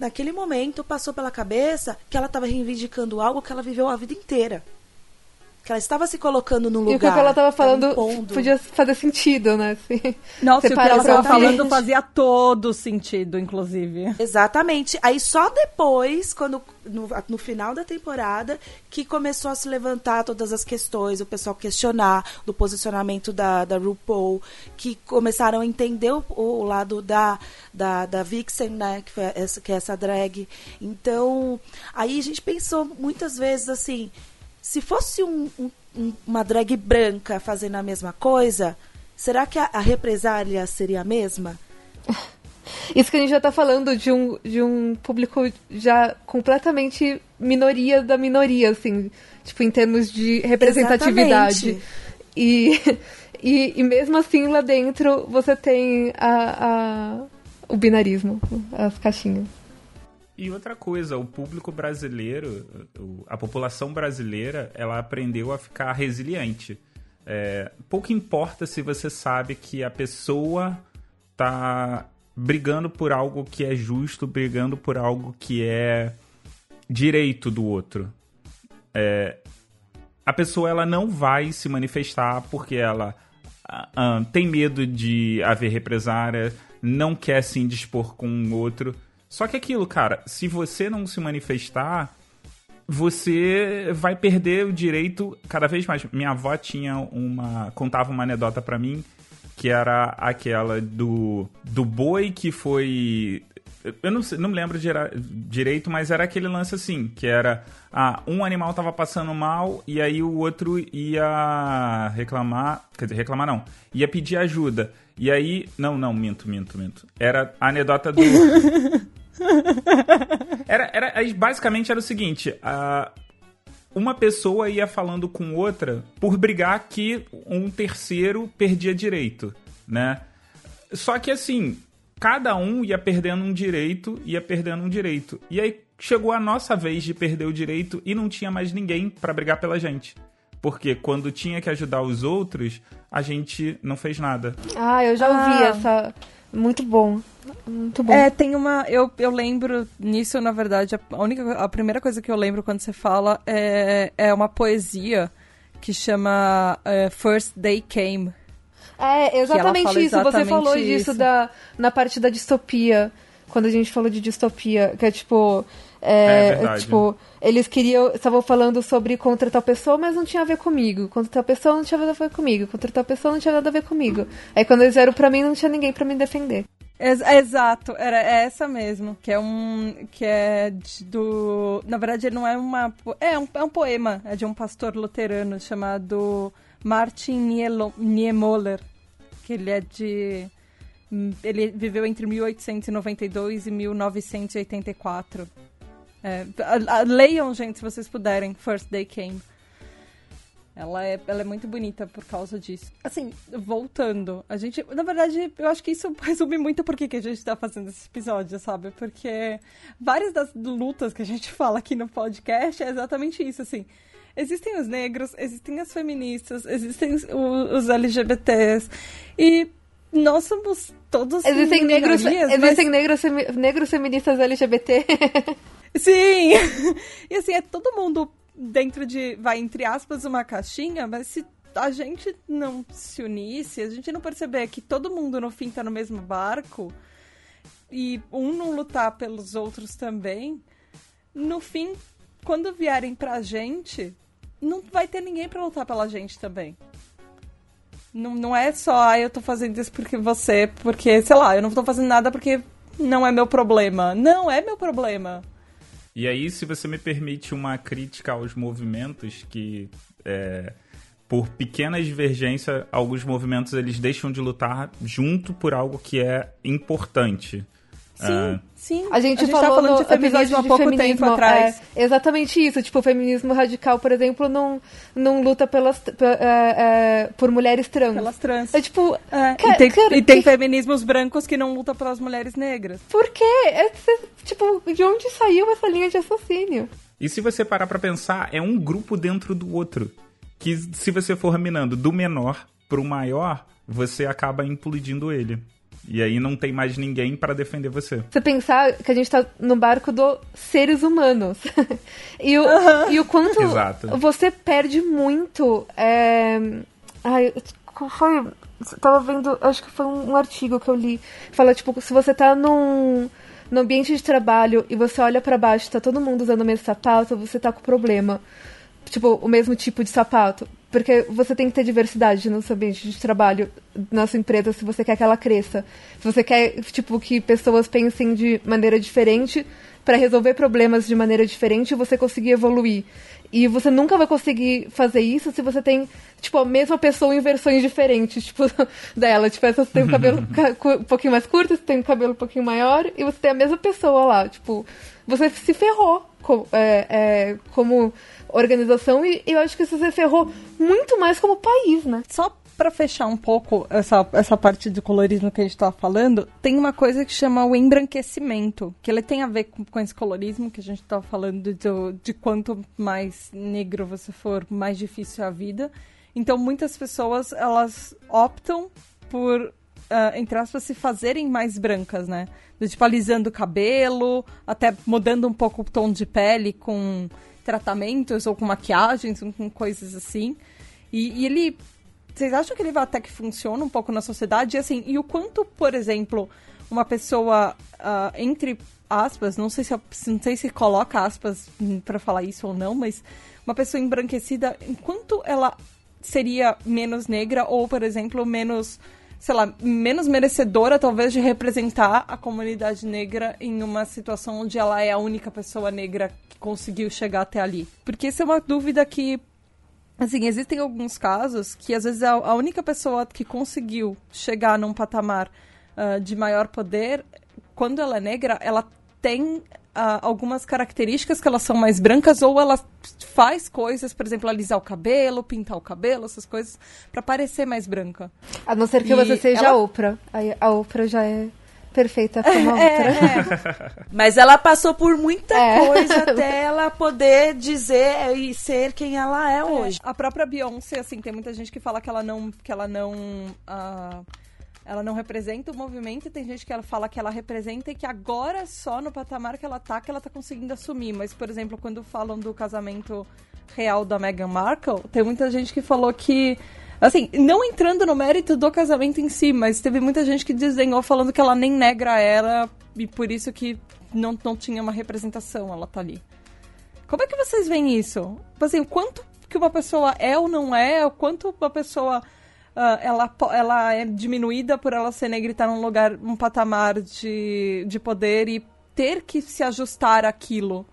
naquele momento passou pela cabeça que ela estava reivindicando algo que ela viveu a vida inteira. Que ela estava se colocando no lugar. E o que ela estava falando podia fazer sentido, né? Assim, Nossa, o que ela estava falando fazia todo sentido, inclusive. Exatamente. Aí só depois, quando no, no final da temporada, que começou a se levantar todas as questões, o pessoal questionar do posicionamento da, da RuPaul, que começaram a entender o, o lado da, da, da Vixen, né? Que, foi essa, que é essa drag. Então, aí a gente pensou muitas vezes assim se fosse um, um, uma drag branca fazendo a mesma coisa, será que a, a represália seria a mesma? *laughs* Isso que a gente já está falando de um, de um público já completamente minoria da minoria, assim, tipo, em termos de representatividade. E, *laughs* e, e, mesmo assim, lá dentro, você tem a, a, o binarismo, as caixinhas. E outra coisa, o público brasileiro, a população brasileira, ela aprendeu a ficar resiliente. É, pouco importa se você sabe que a pessoa tá brigando por algo que é justo, brigando por algo que é direito do outro. É, a pessoa ela não vai se manifestar porque ela uh, tem medo de haver represária, não quer se indispor com o outro. Só que aquilo, cara, se você não se manifestar, você vai perder o direito cada vez mais. Minha avó tinha uma. contava uma anedota para mim que era aquela do, do boi que foi. Eu não, não me lembro direito, mas era aquele lance assim, que era ah, um animal tava passando mal e aí o outro ia reclamar, quer dizer, reclamar não, ia pedir ajuda. E aí, não, não, minto, minto, minto. Era a anedota do *laughs* *laughs* era, era, basicamente era o seguinte: a, uma pessoa ia falando com outra por brigar que um terceiro perdia direito, né? Só que assim, cada um ia perdendo um direito, ia perdendo um direito. E aí chegou a nossa vez de perder o direito e não tinha mais ninguém para brigar pela gente. Porque quando tinha que ajudar os outros, a gente não fez nada. Ah, eu já ouvi ah. essa. Muito bom. Muito bom. É, tem uma. Eu, eu lembro nisso, na verdade, a, única, a primeira coisa que eu lembro quando você fala é, é uma poesia que chama uh, First Day Came. É, exatamente isso. Exatamente você falou isso. disso da, na parte da distopia. Quando a gente falou de distopia, que é tipo. É, é tipo, eles queriam. Estavam falando sobre contra tal pessoa, mas não tinha a ver comigo. Contra tal pessoa não tinha nada a ver comigo. Contra tal pessoa não tinha nada a ver comigo. Aí quando eles vieram pra mim, não tinha ninguém para me defender. Ex exato, era é essa mesmo, que é um que é de, do, na verdade não é uma é um, é um poema, é de um pastor luterano chamado Martin Niemöller, que ele é de ele viveu entre 1892 e 1984. É, leiam, gente, se vocês puderem. First Day Came. Ela é, ela é muito bonita por causa disso. Assim, voltando, a gente. Na verdade, eu acho que isso *laughs* resume muito por que a gente tá fazendo esse episódio, sabe? Porque várias das lutas que a gente *laughs* fala aqui no podcast é exatamente isso, assim. Existem os negros, existem as feministas, existem os, os LGBTs. E nós somos todos. Existem negros, existem negros, negros feministas LGBT. *laughs* Sim! *laughs* E assim, é todo mundo dentro de, vai, entre aspas, uma caixinha, mas se a gente não se unisse, a gente não perceber que todo mundo no fim tá no mesmo barco e um não lutar pelos outros também, no fim, quando vierem pra gente, não vai ter ninguém para lutar pela gente também. Não, não é só, ah, eu tô fazendo isso porque você, porque, sei lá, eu não tô fazendo nada porque não é meu problema. Não, é meu problema. E aí, se você me permite uma crítica aos movimentos que. É, por pequenas divergências, alguns movimentos eles deixam de lutar junto por algo que é importante. Sim, uh, sim. A gente, a gente falou falando de feminismo há pouco feminismo, tempo atrás. É, exatamente isso. Tipo, o feminismo radical, por exemplo, não, não luta pelas, é, é, por mulheres trans. Pelas trans. É tipo... É, e tem, cara, e tem que... feminismos brancos que não lutam pelas mulheres negras. Por quê? É, tipo, de onde saiu essa linha de raciocínio? E se você parar para pensar, é um grupo dentro do outro. Que se você for minando do menor pro maior, você acaba implodindo ele. E aí não tem mais ninguém para defender você. Você pensar que a gente tá no barco dos seres humanos. *laughs* e, o, e o quanto Exato. você perde muito. É... Ai, foi. Tava vendo, acho que foi um, um artigo que eu li. Fala, tipo, se você tá num no ambiente de trabalho e você olha para baixo, tá todo mundo usando o mesmo sapato, você tá com problema. Tipo, o mesmo tipo de sapato. Porque você tem que ter diversidade no seu ambiente de trabalho, na sua empresa, se você quer que ela cresça. Se você quer, tipo, que pessoas pensem de maneira diferente para resolver problemas de maneira diferente e você conseguir evoluir. E você nunca vai conseguir fazer isso se você tem, tipo, a mesma pessoa em versões diferentes, tipo, *laughs* dela. Tipo, essa você tem o cabelo *laughs* um pouquinho mais curto, você tem o cabelo um pouquinho maior, e você tem a mesma pessoa lá. Tipo, você se ferrou como, é, é, como organização e eu acho que isso se ferrou muito mais como país, né? Só para fechar um pouco essa, essa parte do colorismo que a gente estava falando, tem uma coisa que chama o embranquecimento, que ele tem a ver com, com esse colorismo que a gente estava falando de, de quanto mais negro você for, mais difícil é a vida. Então, muitas pessoas, elas optam por, uh, entre aspas, se fazerem mais brancas, né? Tipo, alisando o cabelo, até mudando um pouco o tom de pele com tratamentos ou com maquiagens, com coisas assim. E, e ele vocês acham que ele vai até que funciona um pouco na sociedade? E, assim, e o quanto, por exemplo, uma pessoa, uh, entre aspas, não sei se, não sei se coloca aspas para falar isso ou não, mas uma pessoa embranquecida, enquanto ela seria menos negra ou, por exemplo, menos, sei lá, menos merecedora talvez de representar a comunidade negra em uma situação onde ela é a única pessoa negra que conseguiu chegar até ali? Porque essa é uma dúvida que Assim, existem alguns casos que às vezes a, única pessoa que conseguiu chegar num patamar uh, de maior poder, quando ela é negra, ela tem uh, algumas características que elas são mais brancas ou ela faz coisas, por exemplo, alisar o cabelo, pintar o cabelo, essas coisas, para parecer mais branca. A não ser que e você seja ela... a Oprah. A Oprah já é perfeita como a outra. É, é. *laughs* Mas ela passou por muita é. coisa *laughs* até ela poder dizer e ser quem ela é, é hoje. A própria Beyoncé, assim, tem muita gente que fala que ela não, que ela não, uh, ela não representa o movimento. Tem gente que ela fala que ela representa e que agora só no patamar que ela tá que ela tá conseguindo assumir. Mas, por exemplo, quando falam do casamento real da Meghan Markle, tem muita gente que falou que Assim, não entrando no mérito do casamento em si, mas teve muita gente que desenhou falando que ela nem negra era e por isso que não, não tinha uma representação, ela tá ali. Como é que vocês veem isso? Assim, o quanto que uma pessoa é ou não é, o quanto uma pessoa ela, ela é diminuída por ela ser negra e estar tá num lugar, um patamar de, de poder e ter que se ajustar àquilo.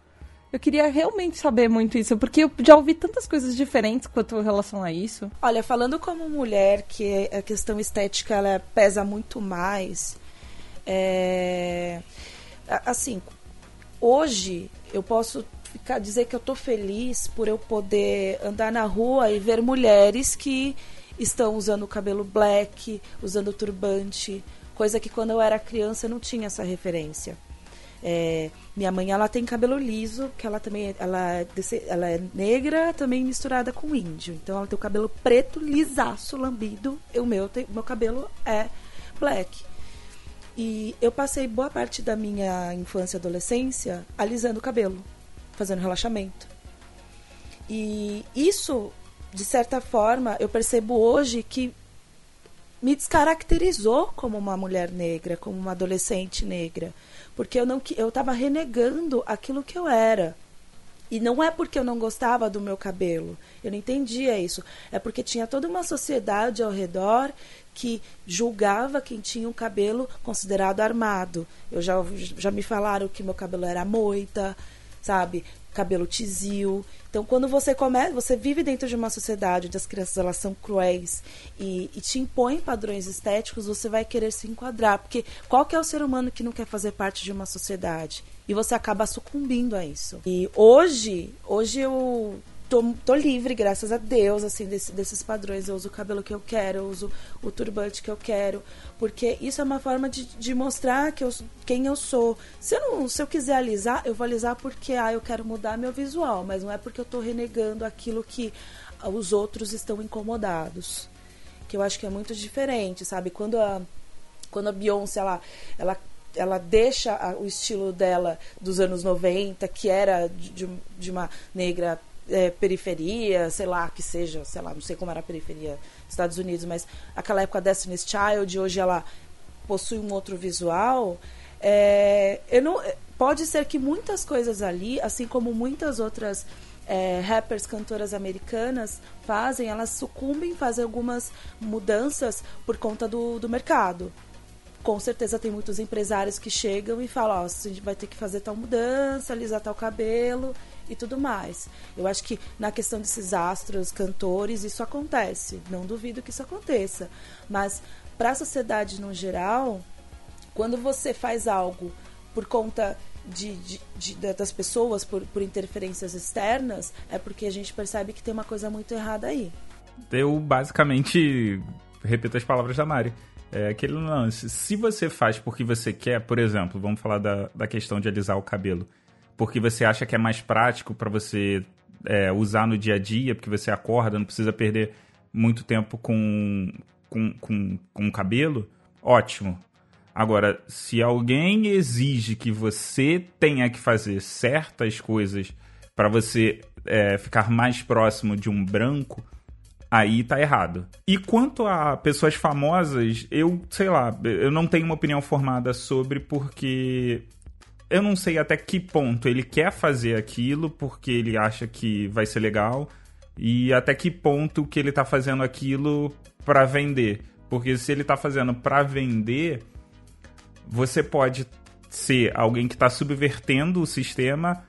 Eu queria realmente saber muito isso, porque eu já ouvi tantas coisas diferentes quanto em relação a isso. Olha, falando como mulher, que a questão estética ela pesa muito mais, é... assim, hoje eu posso ficar dizer que eu tô feliz por eu poder andar na rua e ver mulheres que estão usando o cabelo black, usando turbante, coisa que quando eu era criança não tinha essa referência. É, minha mãe ela tem cabelo liso, que ela também ela, é ela é negra, também misturada com índio. Então ela tem o cabelo preto, lisaço, lambido. E o meu, meu cabelo é black. E eu passei boa parte da minha infância e adolescência alisando o cabelo, fazendo relaxamento. E isso, de certa forma, eu percebo hoje que me descaracterizou como uma mulher negra, como uma adolescente negra porque eu não eu estava renegando aquilo que eu era. E não é porque eu não gostava do meu cabelo, eu não entendia isso. É porque tinha toda uma sociedade ao redor que julgava quem tinha um cabelo considerado armado. Eu já, já me falaram que meu cabelo era moita, sabe? cabelo tizil. Então, quando você começa, você vive dentro de uma sociedade onde as crianças elas são cruéis e, e te impõem padrões estéticos, você vai querer se enquadrar, porque qual que é o ser humano que não quer fazer parte de uma sociedade? E você acaba sucumbindo a isso. E hoje, hoje eu tô, tô livre, graças a Deus, assim, desse, desses padrões. Eu uso o cabelo que eu quero, eu uso o turbante que eu quero, porque isso é uma forma de, de mostrar que eu, quem eu sou. Se eu, não, se eu quiser alisar, eu vou alisar porque ah, eu quero mudar meu visual, mas não é porque eu tô renegando aquilo que os outros estão incomodados. Que eu acho que é muito diferente, sabe? Quando a, quando a Beyoncé, ela, ela ela deixa o estilo dela dos anos 90, que era de, de uma negra é, periferia, sei lá, que seja, sei lá, não sei como era a periferia dos Estados Unidos, mas aquela época Destiny's Child, hoje ela possui um outro visual. É, eu não, pode ser que muitas coisas ali, assim como muitas outras é, rappers, cantoras americanas fazem, elas sucumbem, fazem algumas mudanças por conta do, do mercado. Com certeza tem muitos empresários que chegam e falam, ó, oh, a gente vai ter que fazer tal mudança, alisar tal cabelo e tudo mais. Eu acho que na questão desses astros, cantores, isso acontece. Não duvido que isso aconteça. Mas para a sociedade no geral, quando você faz algo por conta de, de, de, das pessoas, por, por interferências externas, é porque a gente percebe que tem uma coisa muito errada aí. eu basicamente repito as palavras da Mari. É aquele lance. Se você faz porque você quer, por exemplo, vamos falar da, da questão de alisar o cabelo, porque você acha que é mais prático para você é, usar no dia a dia, porque você acorda, não precisa perder muito tempo com, com, com, com o cabelo, ótimo. Agora, se alguém exige que você tenha que fazer certas coisas para você é, ficar mais próximo de um branco, aí tá errado. E quanto a pessoas famosas, eu, sei lá, eu não tenho uma opinião formada sobre porque eu não sei até que ponto ele quer fazer aquilo porque ele acha que vai ser legal e até que ponto que ele tá fazendo aquilo para vender. Porque se ele tá fazendo para vender, você pode ser alguém que está subvertendo o sistema,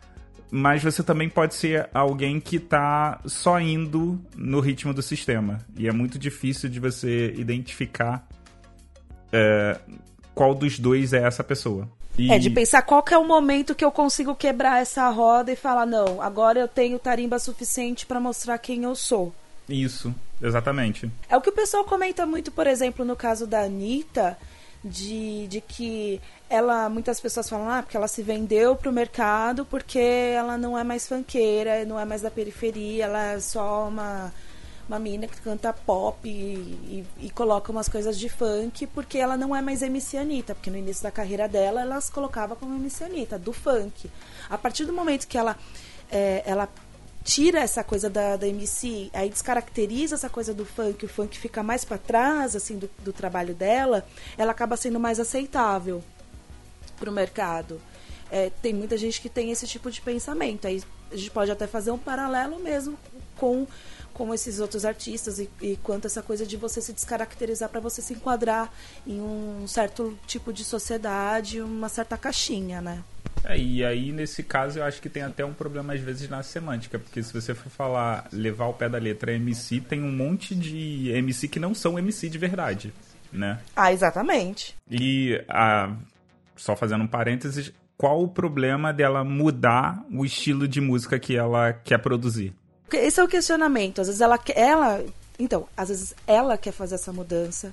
mas você também pode ser alguém que está só indo no ritmo do sistema. E é muito difícil de você identificar é, qual dos dois é essa pessoa. E... É, de pensar qual que é o momento que eu consigo quebrar essa roda e falar, não, agora eu tenho tarimba suficiente para mostrar quem eu sou. Isso, exatamente. É o que o pessoal comenta muito, por exemplo, no caso da Anitta, de, de que ela, muitas pessoas falam, ah, porque ela se vendeu pro mercado porque ela não é mais fanqueira, não é mais da periferia, ela é só uma, uma mina que canta pop e, e, e, coloca umas coisas de funk porque ela não é mais MC Anitta, porque no início da carreira dela ela se colocava como MC Anitta, do funk. A partir do momento que ela, é, ela tira essa coisa da, da MC, aí descaracteriza essa coisa do funk, o funk fica mais para trás assim do, do trabalho dela, ela acaba sendo mais aceitável para o mercado. É, tem muita gente que tem esse tipo de pensamento. Aí a gente pode até fazer um paralelo mesmo com, com esses outros artistas e, e quanto essa coisa de você se descaracterizar para você se enquadrar em um certo tipo de sociedade, uma certa caixinha, né? É, e aí, nesse caso, eu acho que tem até um problema, às vezes, na semântica, porque se você for falar, levar o pé da letra MC, tem um monte de MC que não são MC de verdade, né? Ah, exatamente. E, a, só fazendo um parênteses, qual o problema dela mudar o estilo de música que ela quer produzir? Esse é o questionamento. Às vezes ela, ela então, às vezes ela quer fazer essa mudança.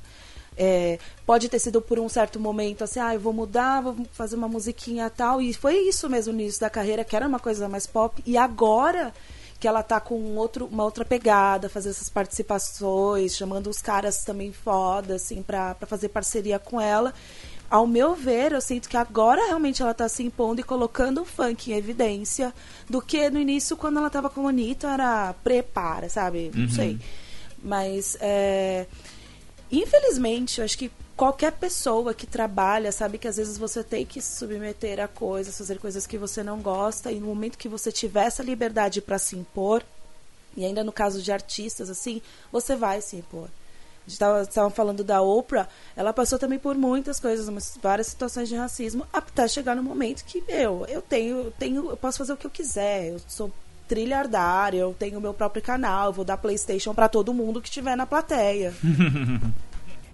É, pode ter sido por um certo momento, assim, ah, eu vou mudar, vou fazer uma musiquinha tal. E foi isso mesmo no início da carreira, que era uma coisa mais pop. E agora que ela tá com um outro, uma outra pegada, fazer essas participações, chamando os caras também foda, assim, pra, pra fazer parceria com ela. Ao meu ver, eu sinto que agora realmente ela tá se impondo e colocando o funk em evidência do que no início, quando ela tava com a Anitta, era prepara, sabe? Não uhum. sei. Mas, é Infelizmente, eu acho que qualquer pessoa que trabalha sabe que às vezes você tem que se submeter a coisas, fazer coisas que você não gosta, e no momento que você tiver essa liberdade para se impor, e ainda no caso de artistas, assim, você vai se impor. A gente estava falando da Oprah, ela passou também por muitas coisas, várias situações de racismo, até chegar no momento que, meu, eu tenho, tenho, eu posso fazer o que eu quiser, eu sou trilhardária, eu tenho meu próprio canal, eu vou dar PlayStation para todo mundo que estiver na plateia. *laughs*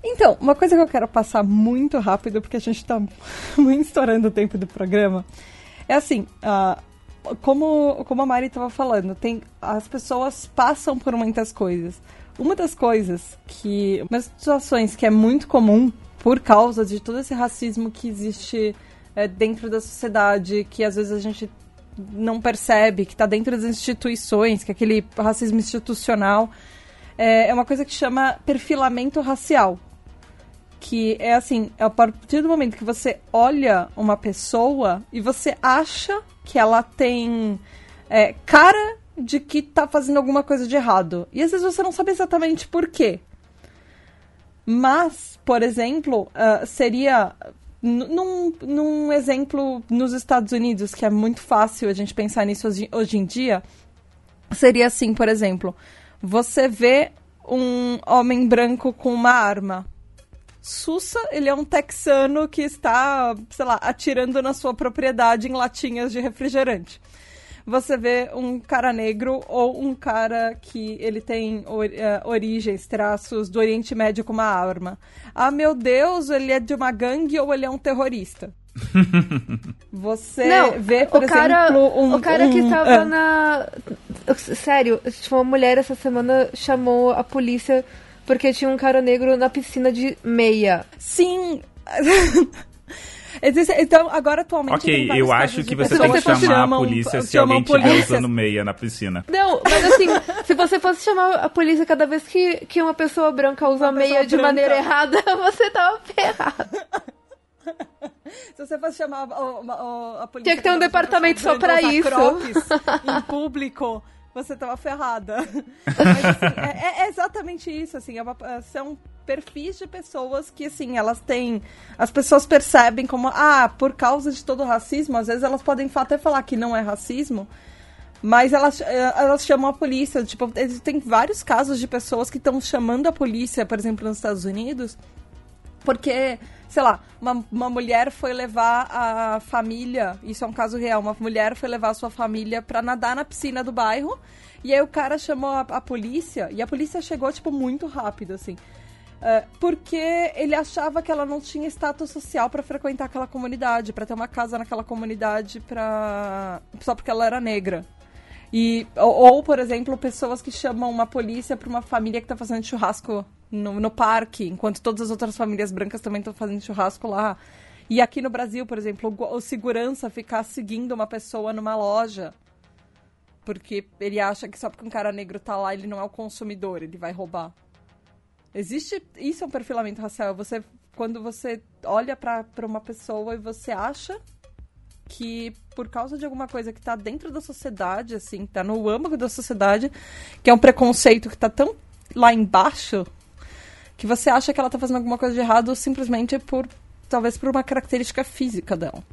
Então, uma coisa que eu quero passar muito rápido, porque a gente está *laughs* muito estourando o tempo do programa, é assim, uh, como, como a Mari estava falando, tem, as pessoas passam por muitas coisas. Uma das coisas que. Uma das situações que é muito comum por causa de todo esse racismo que existe é, dentro da sociedade, que às vezes a gente não percebe, que está dentro das instituições, que é aquele racismo institucional, é, é uma coisa que chama perfilamento racial. Que é assim, é a partir do momento que você olha uma pessoa e você acha que ela tem é, cara de que está fazendo alguma coisa de errado. E às vezes você não sabe exatamente por quê. Mas, por exemplo, uh, seria num, num exemplo nos Estados Unidos, que é muito fácil a gente pensar nisso hoje, hoje em dia, seria assim, por exemplo, você vê um homem branco com uma arma. Sussa, ele é um texano que está, sei lá, atirando na sua propriedade em latinhas de refrigerante você vê um cara negro ou um cara que ele tem or, uh, origens, traços do Oriente Médio com uma arma. Ah, meu Deus, ele é de uma gangue ou ele é um terrorista? *laughs* Você Não, vê, por o cara, um, O cara um, que estava é. na... Sério, tipo, uma mulher essa semana chamou a polícia porque tinha um cara negro na piscina de meia. Sim... *laughs* Então, agora atualmente. Ok, eu acho que você tem que chamar a polícia se alguém estiver usando meia na piscina. Não, mas assim, se você fosse chamar a polícia cada vez que, que uma pessoa branca usa uma meia de branca. maneira errada, *laughs* você tava ferrado. *laughs* Se você fosse chamar a, a, a polícia. Tinha que ter um departamento só pra isso. em público *laughs* você tava ferrada. *laughs* Mas, assim, é, é, exatamente isso, assim, é uma, são perfis de pessoas que, assim, elas têm... As pessoas percebem como, ah, por causa de todo o racismo, às vezes elas podem até falar que não é racismo, mas elas, eh, elas chamam a polícia. Tipo, tem vários casos de pessoas que estão chamando a polícia, por exemplo, nos Estados Unidos, porque sei lá, uma, uma mulher foi levar a família, isso é um caso real, uma mulher foi levar a sua família para nadar na piscina do bairro, e aí o cara chamou a, a polícia, e a polícia chegou, tipo, muito rápido, assim. Uh, porque ele achava que ela não tinha status social para frequentar aquela comunidade, para ter uma casa naquela comunidade, pra... só porque ela era negra. E, ou, ou, por exemplo, pessoas que chamam uma polícia para uma família que está fazendo churrasco no, no parque, enquanto todas as outras famílias brancas também estão fazendo churrasco lá. E aqui no Brasil, por exemplo, o, o segurança ficar seguindo uma pessoa numa loja porque ele acha que só porque um cara negro tá lá, ele não é o consumidor, ele vai roubar. Existe. Isso é um perfilamento racial. Você. Quando você olha para uma pessoa e você acha que por causa de alguma coisa que tá dentro da sociedade, assim, tá no âmago da sociedade, que é um preconceito que tá tão lá embaixo, que você acha que ela tá fazendo alguma coisa de errado simplesmente por talvez por uma característica física dela.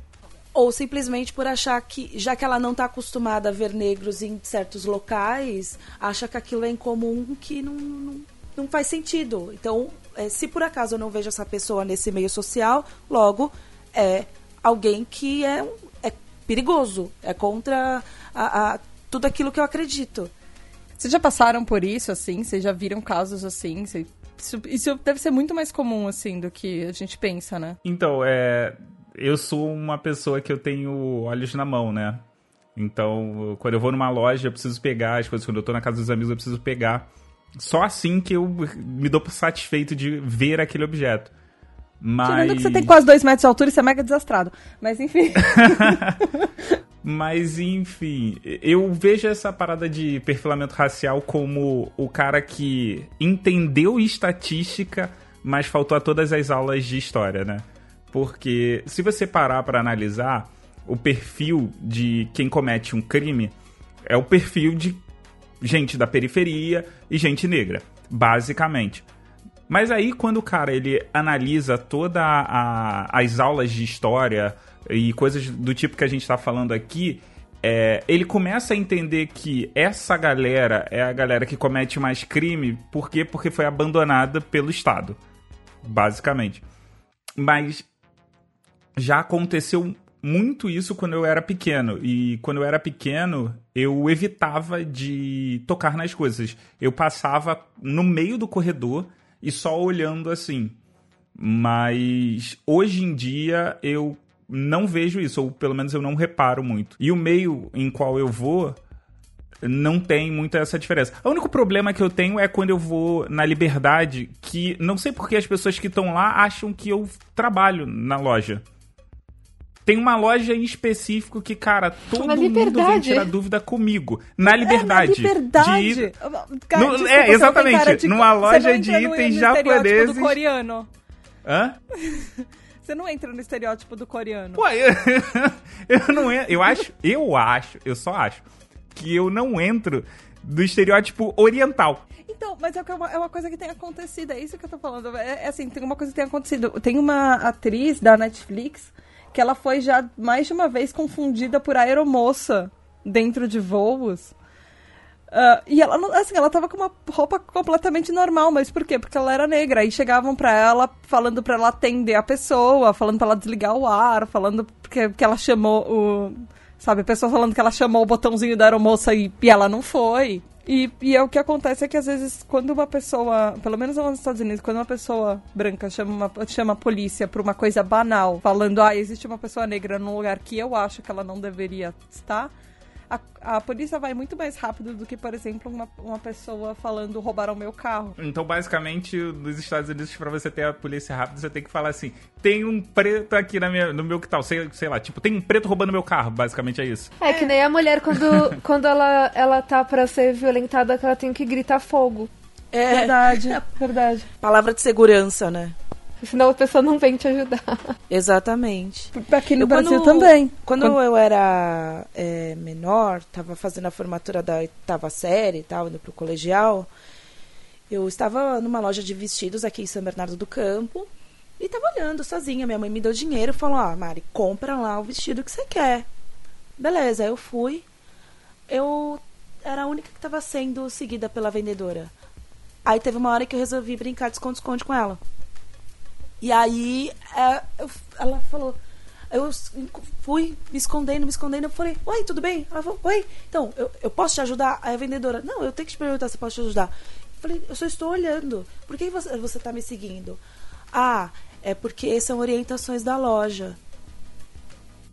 Ou simplesmente por achar que, já que ela não está acostumada a ver negros em certos locais, acha que aquilo é incomum, que não, não, não faz sentido. Então, é, se por acaso eu não vejo essa pessoa nesse meio social, logo é alguém que é, é perigoso, é contra a, a, tudo aquilo que eu acredito. Vocês já passaram por isso, assim? Vocês já viram casos assim? Vocês isso, isso deve ser muito mais comum, assim, do que a gente pensa, né? Então, é. Eu sou uma pessoa que eu tenho olhos na mão, né? Então, quando eu vou numa loja, eu preciso pegar as coisas. Quando eu tô na casa dos amigos, eu preciso pegar. Só assim que eu me dou satisfeito de ver aquele objeto. Mas... Tirando que você tem quase dois metros de altura você é mega desastrado. Mas enfim. *laughs* Mas enfim, eu vejo essa parada de perfilamento racial como o cara que entendeu estatística, mas faltou a todas as aulas de história, né? Porque se você parar para analisar, o perfil de quem comete um crime é o perfil de gente da periferia e gente negra, basicamente. Mas aí quando o cara ele analisa todas as aulas de história, e coisas do tipo que a gente está falando aqui, é, ele começa a entender que essa galera é a galera que comete mais crime, por quê? Porque foi abandonada pelo Estado, basicamente. Mas já aconteceu muito isso quando eu era pequeno. E quando eu era pequeno, eu evitava de tocar nas coisas. Eu passava no meio do corredor e só olhando assim. Mas hoje em dia eu não vejo isso, ou pelo menos eu não reparo muito. E o meio em qual eu vou não tem muita essa diferença. O único problema que eu tenho é quando eu vou na liberdade, que não sei porque as pessoas que estão lá acham que eu trabalho na loja. Tem uma loja em específico que, cara, todo mundo vem tirar dúvida comigo. Na liberdade. É, na liberdade. De... Cara, no, desculpa, é, exatamente. De... Numa loja de itens japoneses. do coreano. Hã? *laughs* Você não entra no estereótipo do coreano. Pô, eu, *laughs* eu não entro. Eu acho, eu acho, eu só acho que eu não entro do estereótipo oriental. Então, mas é uma, é uma coisa que tem acontecido, é isso que eu tô falando. É, é, assim, tem uma coisa que tem acontecido. Tem uma atriz da Netflix que ela foi já mais de uma vez confundida por aeromoça dentro de voos. Uh, e ela, assim, ela tava com uma roupa completamente normal, mas por quê? Porque ela era negra. Aí chegavam pra ela falando pra ela atender a pessoa, falando pra ela desligar o ar, falando que, que ela chamou o. Sabe, a pessoa falando que ela chamou o botãozinho da aeromoça e, e ela não foi. E, e é o que acontece é que às vezes quando uma pessoa, pelo menos nos Estados Unidos, quando uma pessoa branca chama, uma, chama a polícia por uma coisa banal, falando, ah, existe uma pessoa negra num lugar que eu acho que ela não deveria estar, a, a polícia vai muito mais rápido do que, por exemplo, uma, uma pessoa falando roubaram meu carro. Então, basicamente, nos Estados Unidos, para você ter a polícia rápida, você tem que falar assim: tem um preto aqui na minha, no meu que tal, sei, sei lá, tipo, tem um preto roubando meu carro, basicamente é isso. É que nem a mulher quando, *laughs* quando ela, ela tá pra ser violentada, que ela tem que gritar fogo. É, Verdade, *laughs* verdade. palavra de segurança, né? Senão a pessoa não vem te ajudar. Exatamente. Aqui no Eu, Brasil quando- também. Quando eu era é, menor, tava fazendo a formatura da oitava série e tal, indo pro colegial, eu estava numa loja de vestidos aqui em São Bernardo do Campo e tava olhando sozinha. Minha mãe me deu dinheiro e falou: Ah, Mari, compra lá o vestido que você quer. Beleza, eu fui. Eu era a única que estava sendo seguida pela vendedora. Aí teve uma hora que eu resolvi brincar de esconde-esconde com ela. E aí é, eu- ela falou. Eu fui me escondendo, me escondendo. Eu falei, oi, tudo bem? Ela falou, oi, então, eu, eu posso te ajudar? Aí a vendedora, não, eu tenho que te perguntar se posso te ajudar. Eu falei, eu só estou olhando. Por que você, você tá me seguindo? Ah, é porque são orientações da loja.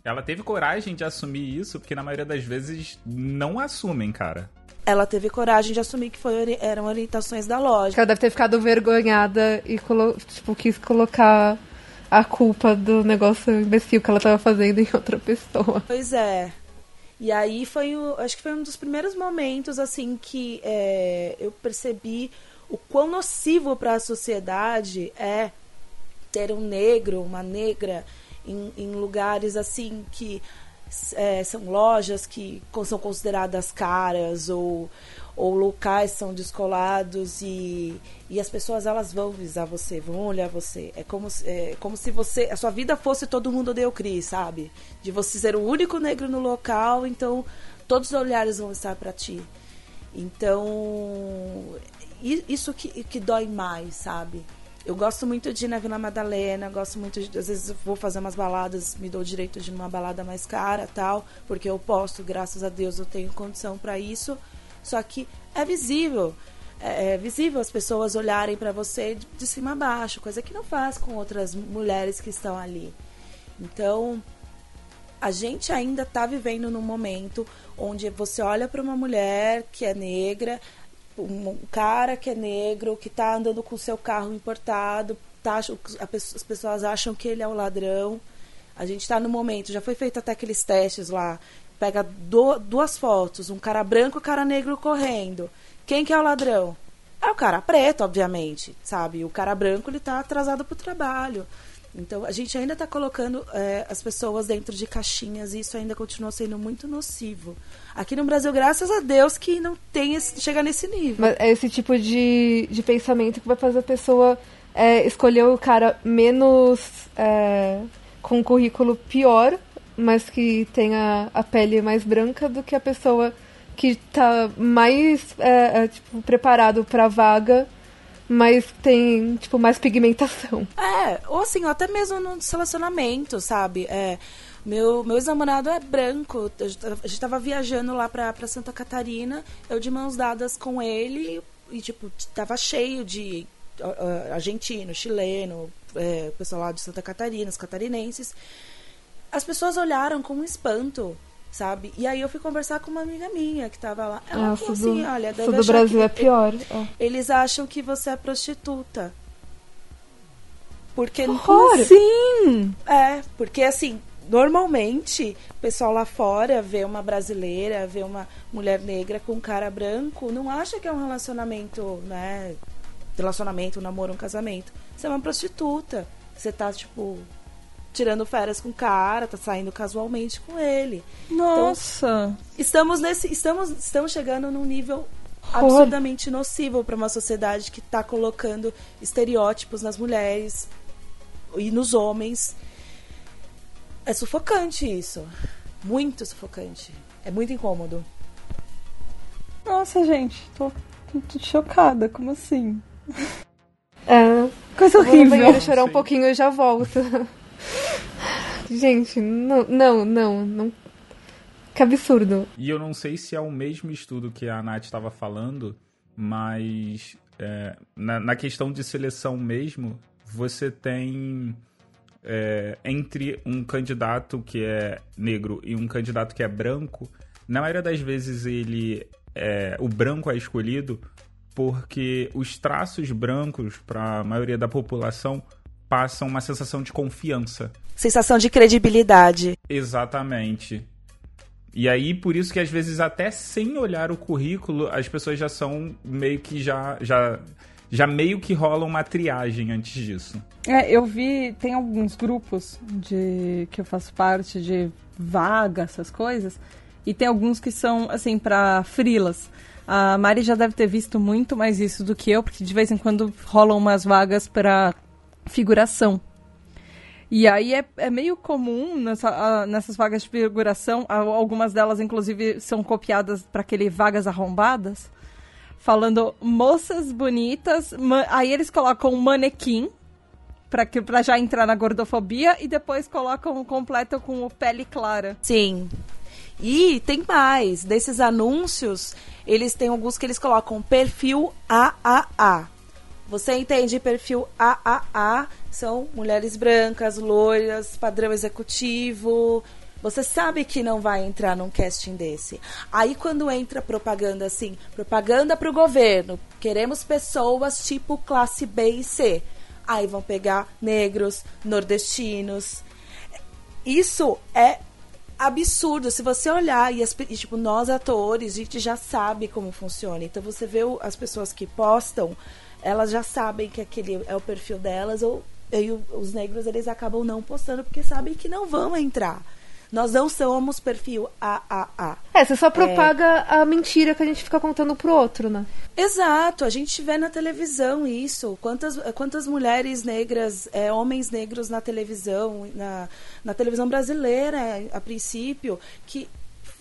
Ela teve coragem de assumir isso, porque na maioria das vezes não assumem, cara. Ela teve coragem de assumir que foi, eram orientações da loja. Ela deve ter ficado vergonhada e tipo, quis colocar a culpa do negócio imbecil que ela tava fazendo em outra pessoa. Pois é. E aí foi o, acho que foi um dos primeiros momentos assim que é, eu percebi o quão nocivo para a sociedade é ter um negro, uma negra em, em lugares assim que é, são lojas que são consideradas caras ou, ou locais são descolados e, e as pessoas elas vão visar você, vão olhar você. É como, é como se você a sua vida fosse todo mundo o Cris, sabe? De você ser o único negro no local, então todos os olhares vão estar para ti. Então, isso que, que dói mais, sabe? Eu gosto muito de ir na Vila Madalena, gosto muito de, às vezes vou fazer umas baladas, me dou o direito de ir numa balada mais cara, tal, porque eu posso, graças a Deus eu tenho condição para isso. Só que é visível, é, é visível as pessoas olharem para você de, de cima a baixo, coisa que não faz com outras mulheres que estão ali. Então, a gente ainda está vivendo num momento onde você olha para uma mulher que é negra, um cara que é negro, que está andando com seu carro importado, tá, as pessoas acham que ele é o ladrão. A gente está no momento, já foi feito até aqueles testes lá. Pega do- duas fotos, um cara branco e um cara negro correndo. Quem que é o ladrão? É o cara preto, obviamente, sabe? O cara branco ele tá atrasado pro trabalho. Então a gente ainda está colocando é, as pessoas dentro de caixinhas e isso ainda continua sendo muito nocivo. Aqui no Brasil, graças a Deus, que não tem esse, nesse nível. Mas é esse tipo de, de pensamento que vai fazer a pessoa é, escolher o cara menos. é, com um currículo pior, mas que tenha a pele mais branca do que a pessoa que tá mais tipo, preparado pra vaga, mas tem tipo mais pigmentação. É, ou assim, ou até mesmo no relacionamento, sabe? É, meu, meu ex-namorado é branco. A gente tava- viajando lá pra, pra Santa Catarina, eu de mãos dadas com ele, e tipo, tava cheio de ó, argentino, chileno, é, pessoal lá de Santa Catarina, os catarinenses. As pessoas olharam com espanto. Sabe? E aí eu fui conversar com uma amiga minha que tava lá. Ela Ah, falou isso do, assim, olha, deve do Brasil que- é pior. é. Eles acham que você é prostituta. Porque Como assim? é, porque assim, normalmente, o pessoal lá fora vê uma brasileira, vê uma mulher negra com um cara branco, não acha que é um relacionamento, né? Relacionamento, um namoro, um casamento. Você é uma prostituta. Você tá, tipo, tirando férias com o cara, tá saindo casualmente com ele. Nossa. Estamos nesse. Estamos, estamos chegando num nível absurdamente nocivo para uma sociedade que está colocando estereótipos nas mulheres e nos homens. É sufocante isso. Muito sufocante. É muito incômodo. Nossa, gente. Tô, tô chocada. Como assim? É, Coisa eu vou no horrível. banheiro chorar um Sim. pouquinho e já volto. Gente, não, não, não, não. Que absurdo. E eu não sei se é o mesmo estudo que a Nath estava falando, mas é, na, na, questão de seleção mesmo, você tem é, entre um candidato que é negro e um candidato que é branco, na maioria das vezes ele é, o branco é escolhido porque os traços brancos para a maioria da população passam uma sensação de confiança. Sensação de credibilidade. Exatamente. E aí, por isso que às vezes, até sem olhar o currículo, as pessoas já são meio que já. já já meio que rola uma triagem antes disso. É, eu vi, tem alguns grupos de que eu faço parte de vaga, essas coisas, e tem alguns que são assim para frilas. A Mari já deve ter visto muito mais isso do que eu, porque de vez em quando rolam umas vagas para figuração. E aí é, é meio comum nessa, uh, nessas vagas de figuração, algumas delas inclusive são copiadas para aquele vagas arrombadas, falando moças bonitas, aí eles colocam um manequim para que para já entrar na gordofobia e depois colocam completo com o pele clara. Sim. E tem mais, desses anúncios, eles têm alguns que eles colocam perfil AAA. Você entende perfil AAA? São mulheres brancas, loiras, padrão executivo. Você sabe que não vai entrar num casting desse. Aí quando entra propaganda assim, propaganda para o governo, queremos pessoas tipo classe B e C. Aí vão pegar negros, nordestinos. Isso é absurdo. Se você olhar e, e, tipo, nós atores, a gente já sabe como funciona. Então você vê o, as pessoas que postam elas já sabem que aquele é o perfil delas, ou e os negros eles acabam não postando porque sabem que não vão entrar. Nós não somos perfil AAA. É, você só propaga é... a mentira que a gente fica contando pro outro, né? Exato, a gente vê na televisão isso. Quantas, quantas mulheres negras, é, homens negros na televisão, na, na televisão brasileira, a princípio, que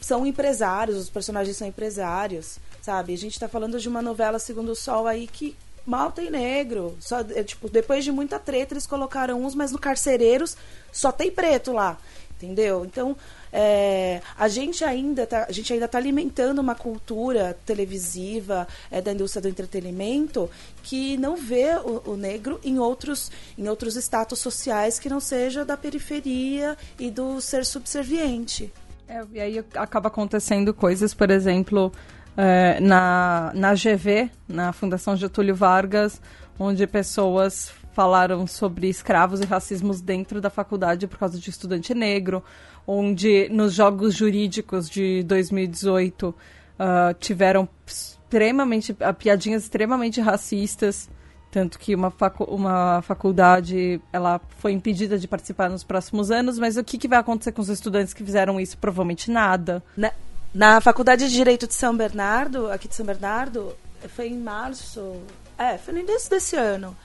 são empresários, os personagens são empresários, sabe? A gente tá falando de uma novela Segundo o Sol aí que mal tem negro. Só, é, tipo, depois de muita treta, eles colocaram uns, mas no Carcereiros só tem preto lá. Entendeu? Então, é, a gente ainda tá, a gente ainda está alimentando uma cultura televisiva é, da indústria do entretenimento que não vê o, o, negro em outros em outros status sociais que não seja da periferia e do ser subserviente. É, e aí acaba acontecendo coisas, por exemplo, é, na, na GV, na Fundação Getúlio Vargas, onde pessoas falaram sobre escravos e racismos dentro da faculdade por causa de estudante negro, onde nos jogos jurídicos de 2018 uh, ah, tiveram extremamente uh, piadinhas extremamente racistas, tanto que uma, facu uma faculdade ela foi impedida de participar nos próximos anos, mas o que, que vai acontecer com os estudantes que fizeram isso? Provavelmente nada. Na, na Faculdade de Direito de São Bernardo, aqui de São Bernardo, foi em março, é, foi no início desse ano.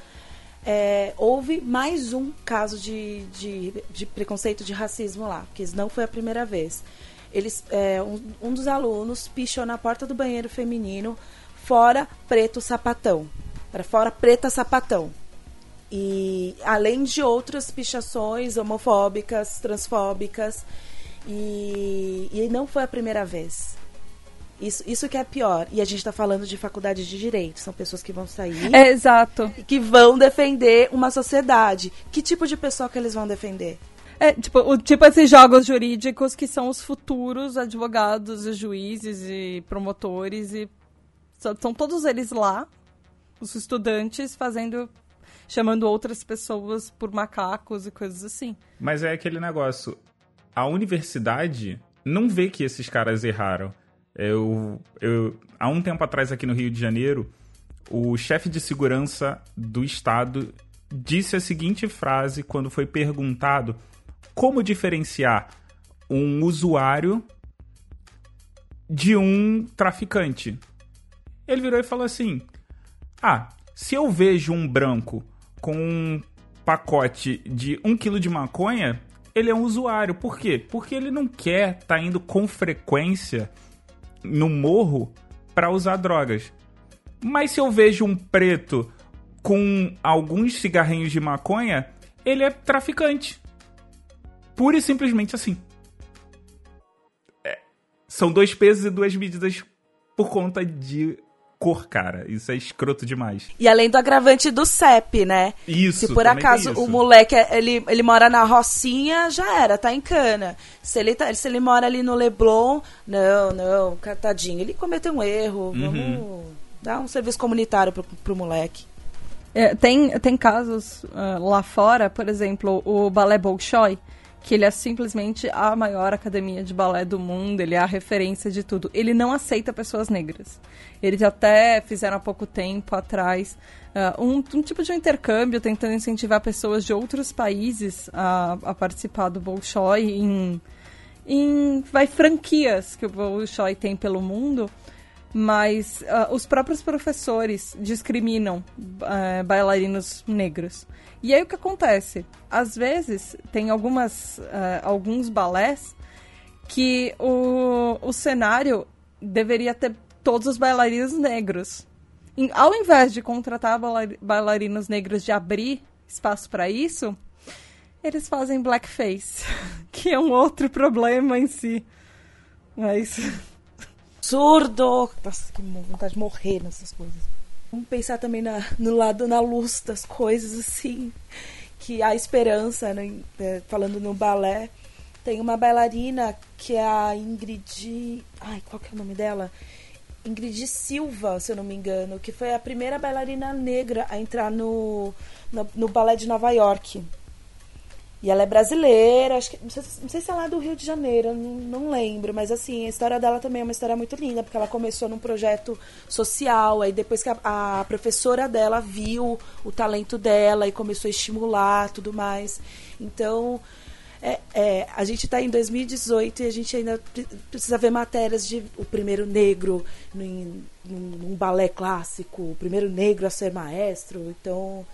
É, houve mais um caso de, de, de, preconceito de racismo lá, porque não foi a primeira vez. Eles, é, um, um, dos alunos pichou na porta do banheiro feminino, fora preto sapatão. Para fora preta sapatão. E além de outras pichações homofóbicas, transfóbicas. E, e não foi a primeira vez. Isso, isso que é pior. E a gente está falando de faculdade de direito. São pessoas que vão sair. *laughs* É, exato. Que vão defender uma sociedade. Que tipo de pessoa que eles vão defender? É, tipo, o, tipo esses jogos jurídicos que são os futuros advogados e juízes e promotores e são todos eles lá, os estudantes fazendo chamando outras pessoas por macacos e coisas assim. Mas é aquele negócio, a universidade não vê que esses caras erraram. Eu, eu, há um tempo atrás, aqui no Rio de Janeiro, o chefe de segurança do estado disse a seguinte frase quando foi perguntado como diferenciar um usuário de um traficante. Ele virou e falou assim: Ah, se eu vejo um branco com um pacote de um quilo de maconha, ele é um usuário. Por quê? Porque ele não quer estar tá indo com frequência no morro para usar drogas. Mas se eu vejo um preto com alguns cigarrinhos de maconha, ele é traficante. Pura e simplesmente assim. É, são dois pesos e duas medidas por conta de cor, cara. Isso é escroto demais. E além do agravante do CEP, né? Isso. Se por acaso o moleque ele, ele mora na Rocinha, já era, tá em cana. Se ele, tá, se ele mora ali no Leblon, não, não, tadinho, ele cometeu um erro. Uhum. Vamos dar um serviço comunitário pro, pro moleque. É, tem, tem casos uh, lá fora, por exemplo, o Balé Bolshoi, que ele é simplesmente a maior academia de balé do mundo, ele é a referência de tudo. Ele não aceita pessoas negras. Eles até fizeram há pouco tempo atrás uh, um, um, tipo de intercâmbio tentando incentivar pessoas de outros países a, a participar do Bolshoi em, em vai, franquias que o Bolshoi tem pelo mundo mas uh, os próprios professores discriminam uh, bailarinos negros. E aí o que acontece? Às vezes tem algumas, uh, alguns balés que o, o cenário deveria ter todos os bailarinos negros. E, ao invés de contratar bailarinos negros de abrir espaço para isso, eles fazem blackface, *laughs* que é um outro problema em si. Mas absurdo. Nossa, que vontade de morrer nessas coisas. Vamos pensar também na, no lado, na luz das coisas, assim. Que há esperança, né? É, falando no balé. Tem uma bailarina que é a Ingrid. Ai, qual que é o nome dela? Ingrid Silva, se eu não me engano, que foi a primeira bailarina negra a entrar no, no, no balé de Nova York. E ela é brasileira, acho que. Não sei, não sei se é do Rio de Janeiro, não, não, lembro, mas assim, a história dela também é uma história muito linda, porque ela começou num projeto social, aí depois que a, a professora dela viu o talento dela e começou a estimular tudo mais. Então, é, é, a gente está em 2018 e a gente ainda precisa ver matérias de o primeiro negro num, num, num balé clássico, o primeiro negro a ser maestro. Então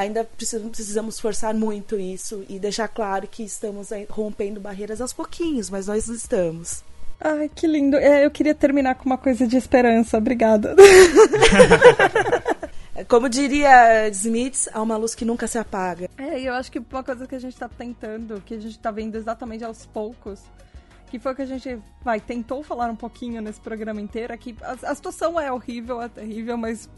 ainda precisamos forçar muito isso e deixar claro que estamos rompendo barreiras aos pouquinhos, mas nós estamos. Ai, que lindo. É, eu queria terminar com uma coisa de esperança. Obrigada. *laughs* Como diria Smith, há uma luz que nunca se apaga. É, eu acho que uma coisa que a gente está tentando, que a gente está vendo exatamente aos poucos, que foi o que a gente vai tentou falar um pouquinho nesse programa inteiro, é que a, a situação é horrível, é terrível, mas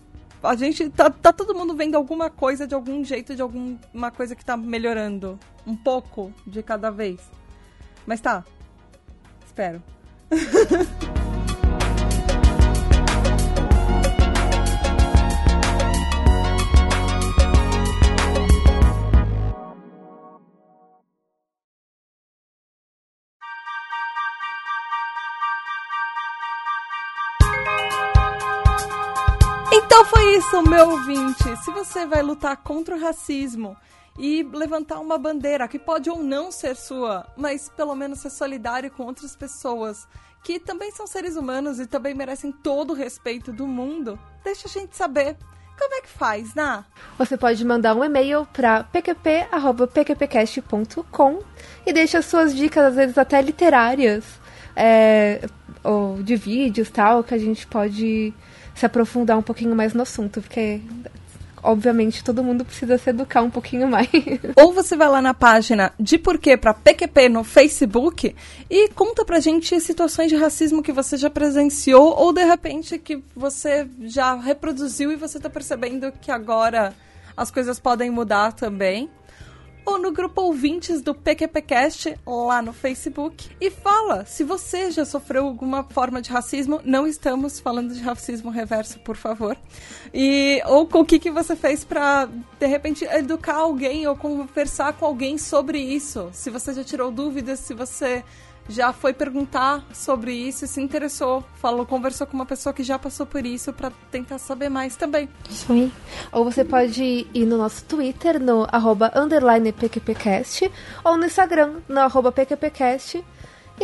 a gente tá, tá todo mundo vendo alguma coisa de algum jeito, de alguma coisa que tá melhorando. Um pouco de cada vez. Mas tá. Espero. *laughs* Então foi isso, meu ouvinte. Se você vai lutar contra o racismo e levantar uma bandeira que pode ou não ser sua, mas pelo menos ser solidário com outras pessoas que também são seres humanos e também merecem todo o respeito do mundo, deixa a gente saber. Como é que faz, Ná? Você pode mandar um e-mail para pqp.pqpcast.com e deixa suas dicas, às vezes até literárias, é, ou de vídeos tal, que a gente pode se aprofundar um pouquinho mais no assunto, porque obviamente todo mundo precisa se educar um pouquinho mais. *laughs* Ou você vai lá na página de porquê para PQP no Facebook e conta pra gente situações de racismo que você já presenciou ou de repente que você já reproduziu e você tá percebendo que agora as coisas podem mudar também ou no grupo ouvintes do PQPcast lá no Facebook e fala se você já sofreu alguma forma de racismo. Não estamos falando de racismo reverso, por favor. E ou o que, que você fez para de repente educar alguém ou conversar com alguém sobre isso. Se você já tirou dúvidas, se você já foi perguntar sobre isso se interessou, falou, conversou com uma pessoa que já passou por isso para tentar saber mais também. Isso aí. Ou você pode ir no nosso Twitter, no arroba PQPcast, ou no Instagram, no arroba PQPcast,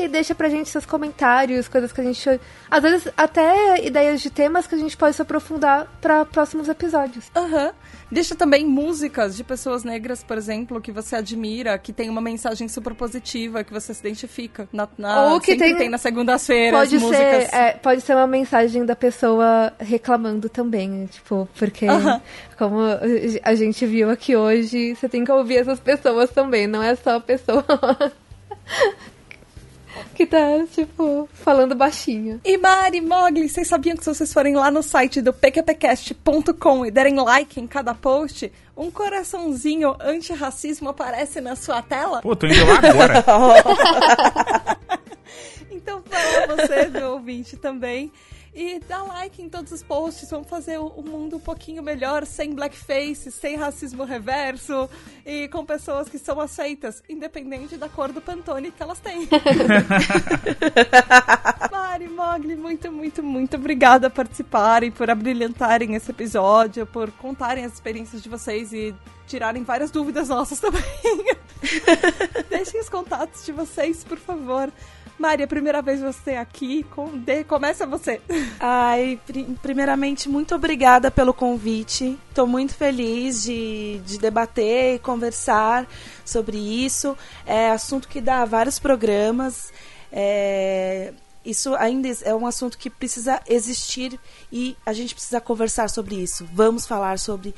e deixa pra gente seus comentários, coisas que a gente. Às vezes, até ideias de temas que a gente pode se aprofundar para próximos episódios. Aham. Uhum. Deixa também músicas de pessoas negras, por exemplo, que você admira, que tem uma mensagem super positiva, que você se identifica. Na, na, Ou que tem, tem nas segundas-feiras. Pode músicas. ser, é, pode ser uma mensagem da pessoa reclamando também, tipo, porque como a gente viu aqui hoje, você tem que ouvir essas pessoas também, não é só a pessoa *laughs* que tá, tipo, falando baixinho. E Mari, Mogli, vocês sabiam que se vocês forem lá no site do pqpcast.com e derem like em cada post, um coraçãozinho antirracismo aparece na sua tela? Pô, tô indo lá agora. *laughs* então, para você, meu ouvinte, também. E dá like em todos os posts. Vamos fazer o mundo um pouquinho melhor, sem blackface, sem racismo reverso e com pessoas que são aceitas, independente da cor do Pantone que elas têm. *laughs* Mari, Mogli, muito, muito, muito obrigada por participarem, por abrilhantarem esse episódio, por contarem as experiências de vocês e tirarem várias dúvidas nossas também. *laughs* Deixem os contatos de vocês, por favor. Mari, a primeira vez você aqui, com de, começa você. Ai, primeiramente, muito obrigada pelo convite. Estou muito feliz de, de debater e conversar sobre isso. É assunto que dá vários programas. É, isso ainda é um assunto que precisa existir e a gente precisa conversar sobre isso. Vamos falar sobre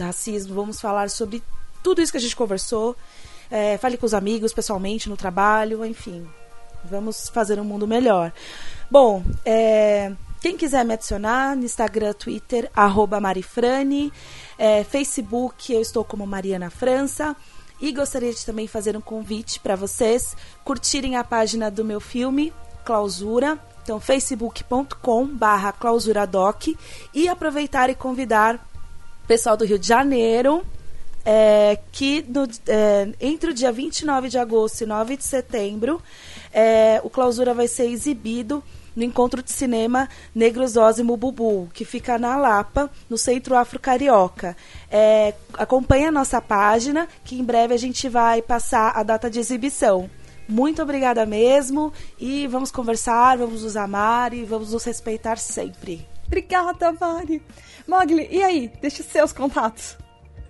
racismo, vamos falar sobre tudo isso que a gente conversou. É, fale com os amigos, pessoalmente, no trabalho, enfim. Vamos fazer um mundo melhor. Bom, é, quem quiser me adicionar no Instagram, Twitter, arroba Marifrane, é, Facebook, eu estou como Mariana França. E gostaria de também fazer um convite para vocês curtirem a página do meu filme, Clausura. Então, facebook.com barra clausuradoc e aproveitar e convidar o pessoal do Rio de Janeiro é, que no, é, entre o dia 29 de agosto e 9 de setembro é, o Clausura vai ser exibido no encontro de cinema Negros Ósimo Bubu, que fica na Lapa, no Centro Afro Carioca. É, acompanhe a nossa página, que em breve a gente vai passar a data de exibição. Muito obrigada mesmo e vamos conversar, vamos nos amar e vamos nos respeitar sempre. Obrigada, Mari. Mogli, e aí? Deixa os seus contatos.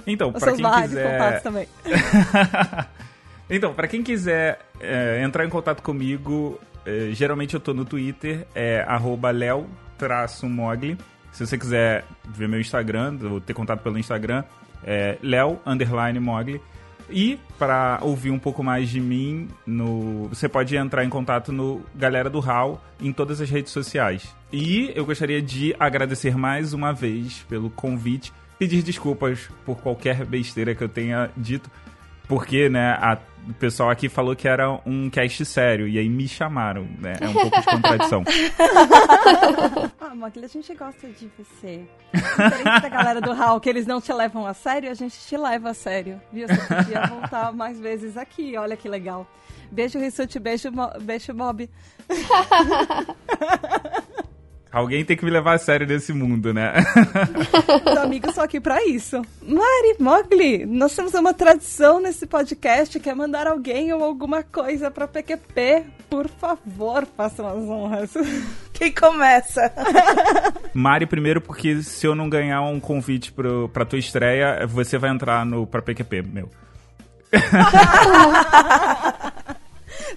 Então, para quem quiser... contatos também. *laughs* *laughs* Então, para quem quiser é, entrar em contato comigo, é, geralmente eu tô no Twitter, é leo-mogli. Se você quiser ver meu Instagram, ou ter contato pelo Instagram, é leo_mogli. E para ouvir um pouco mais de mim, no, você pode entrar em contato no Galera do Hall em todas as redes sociais. E eu gostaria de agradecer mais uma vez pelo convite, pedir desculpas por qualquer besteira que eu tenha dito, porque, né, a, o pessoal aqui falou que era um cast sério, e aí me chamaram, né? É um pouco de contradição. *laughs* ah, Mogli, a gente gosta de você. Diferente da galera do Hall, que eles não te levam a sério, a gente te leva a sério. Viu? Você podia voltar mais vezes aqui, olha que legal. Beijo, Rissuti, beijo, beijo, Bob. *laughs* Alguém tem que me levar a sério nesse mundo, né? *laughs* Os amigos são aqui para isso. Mari, Mogli, nós temos uma tradição nesse podcast que é mandar alguém ou alguma coisa para PQP. Por favor, façam as honras. *laughs* Quem começa? *laughs* Mari, primeiro, porque se eu não ganhar um convite pro, pra tua estreia, você vai entrar no pra PQP, meu.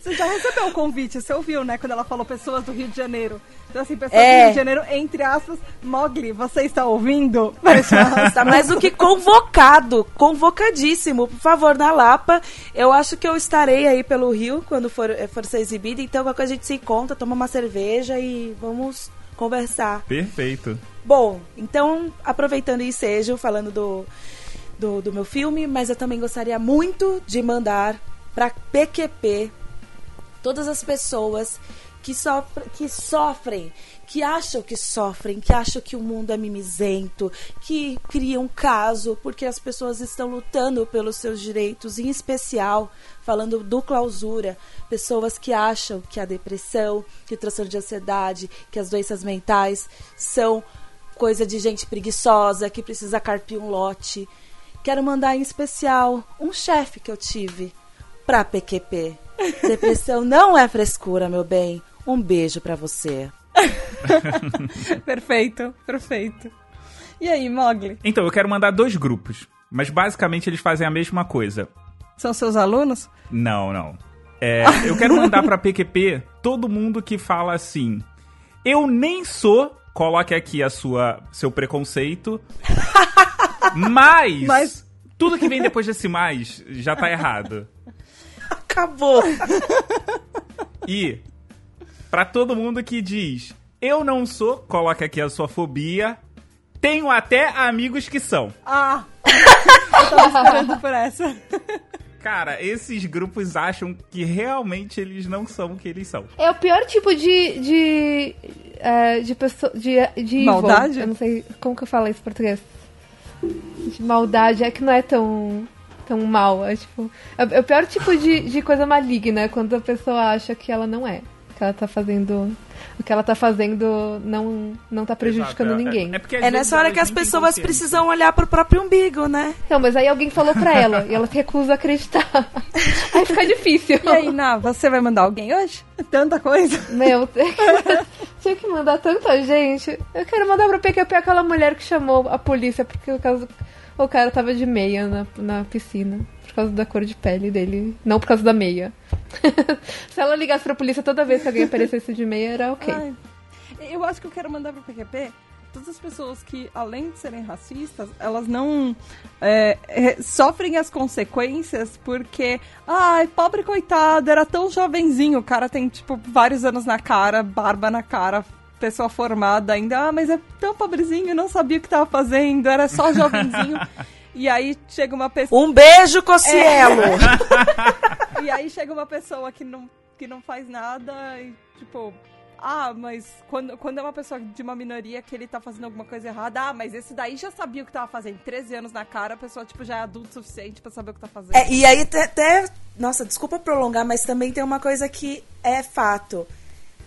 Você já recebeu o convite, você ouviu, né? Quando ela falou pessoas do Rio de Janeiro. Então, assim, pessoas é. do Rio de Janeiro, entre aspas, Mogli, você está ouvindo? está mais do que convocado, convocadíssimo. Por favor, na Lapa. Eu acho que eu estarei aí pelo Rio quando for, eh, for ser exibido. Então, qualquer coisa a gente se encontra, toma uma cerveja e vamos conversar. Perfeito. Bom, então, aproveitando o ensejo, falando do, do, do meu filme, mas eu também gostaria muito de mandar para PQP todas as pessoas que, sofre, que sofrem, que acham que sofrem, que acham que o mundo é mimizento, que criam caso porque as pessoas estão lutando pelos seus direitos, em especial falando do clausura, pessoas que acham que a depressão, que o transtorno de ansiedade, que as doenças mentais são coisa de gente preguiçosa que precisa carpir um lote. Quero mandar em especial um chefe que eu tive para PQP Depressão não é frescura, meu bem. Um beijo para você. *laughs* perfeito, perfeito. E aí, Mogli? Então, eu quero mandar dois grupos, mas basicamente eles fazem a mesma coisa. São seus alunos? Não, não. É, eu quero mandar pra PQP todo mundo que fala assim: eu nem sou, coloque aqui a sua seu preconceito, *laughs* mas, mas... tudo que vem depois desse mais já tá errado acabou. *laughs* E Pra todo mundo que diz, eu não sou, coloca aqui a sua fobia. Tenho até amigos que são. Ah! *laughs* eu tava esperando por essa. Cara, esses grupos acham que realmente eles não são o que eles são. É o pior tipo de. de. é, de pessoa. de. de evil. Maldade? Eu não sei como que eu falo isso em português. De maldade. É que não é tão. Tão mal. É tipo. É, é o pior tipo de, de coisa maligna quando a pessoa acha que ela não é. Que ela tá fazendo. O que ela tá fazendo não, não tá prejudicando Exato, é- ninguém. É, É vezes, nessa hora que as pessoas precisam olhar pro próprio umbigo, né? Então, mas aí alguém falou pra ela e ela se recusa a acreditar. aí fica difícil. E aí, Ná, você vai mandar alguém hoje? Tanta coisa. Meu, *laughs* tinha que mandar tanta gente. Eu quero mandar pro PQP aquela mulher que chamou a polícia porque o, caso, o cara tava de meia na, na piscina. Por causa da cor de pele dele. Não por causa da meia. *laughs* Se ela ligasse pra polícia toda vez que alguém aparecesse de meia, era ok. Ai, eu acho que eu quero mandar pro PQP todas as pessoas que, além de serem racistas, elas não é, é, sofrem as consequências porque, ai, pobre coitado, era tão jovenzinho, o cara tem, tipo, vários anos na cara, barba na cara, pessoa formada ainda, ah, mas é tão pobrezinho, não sabia o que tava fazendo, era só jovenzinho. *laughs* e aí chega uma pessoa. Um beijo, Cocielo! *laughs* E aí chega uma pessoa que não, que não faz nada e, tipo, ah, mas quando, quando é uma pessoa de uma minoria que ele tá fazendo alguma coisa errada, ah, mas esse daí já sabia o que tava fazendo. 13 anos na cara, a pessoa, tipo, já é adulto o suficiente pra saber o que tá fazendo. É, e aí até- Nossa, desculpa prolongar, mas também tem uma coisa que é fato.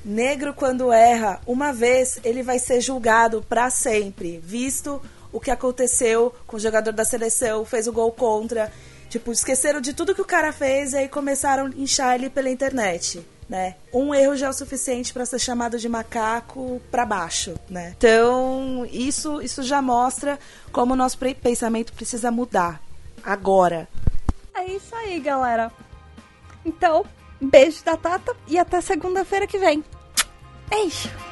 Negro, quando erra, uma vez ele vai ser julgado pra sempre, visto o que aconteceu com o jogador da seleção, fez o gol contra. Tipo, esqueceram de tudo que o cara fez e aí começaram a inchar ele pela internet. Né? Um erro já é o suficiente pra ser chamado de macaco pra baixo, né? Então, isso, isso já mostra como o nosso pensamento precisa mudar agora. É isso aí, galera. Então, beijo da Tata e até segunda-feira que vem. Beijo!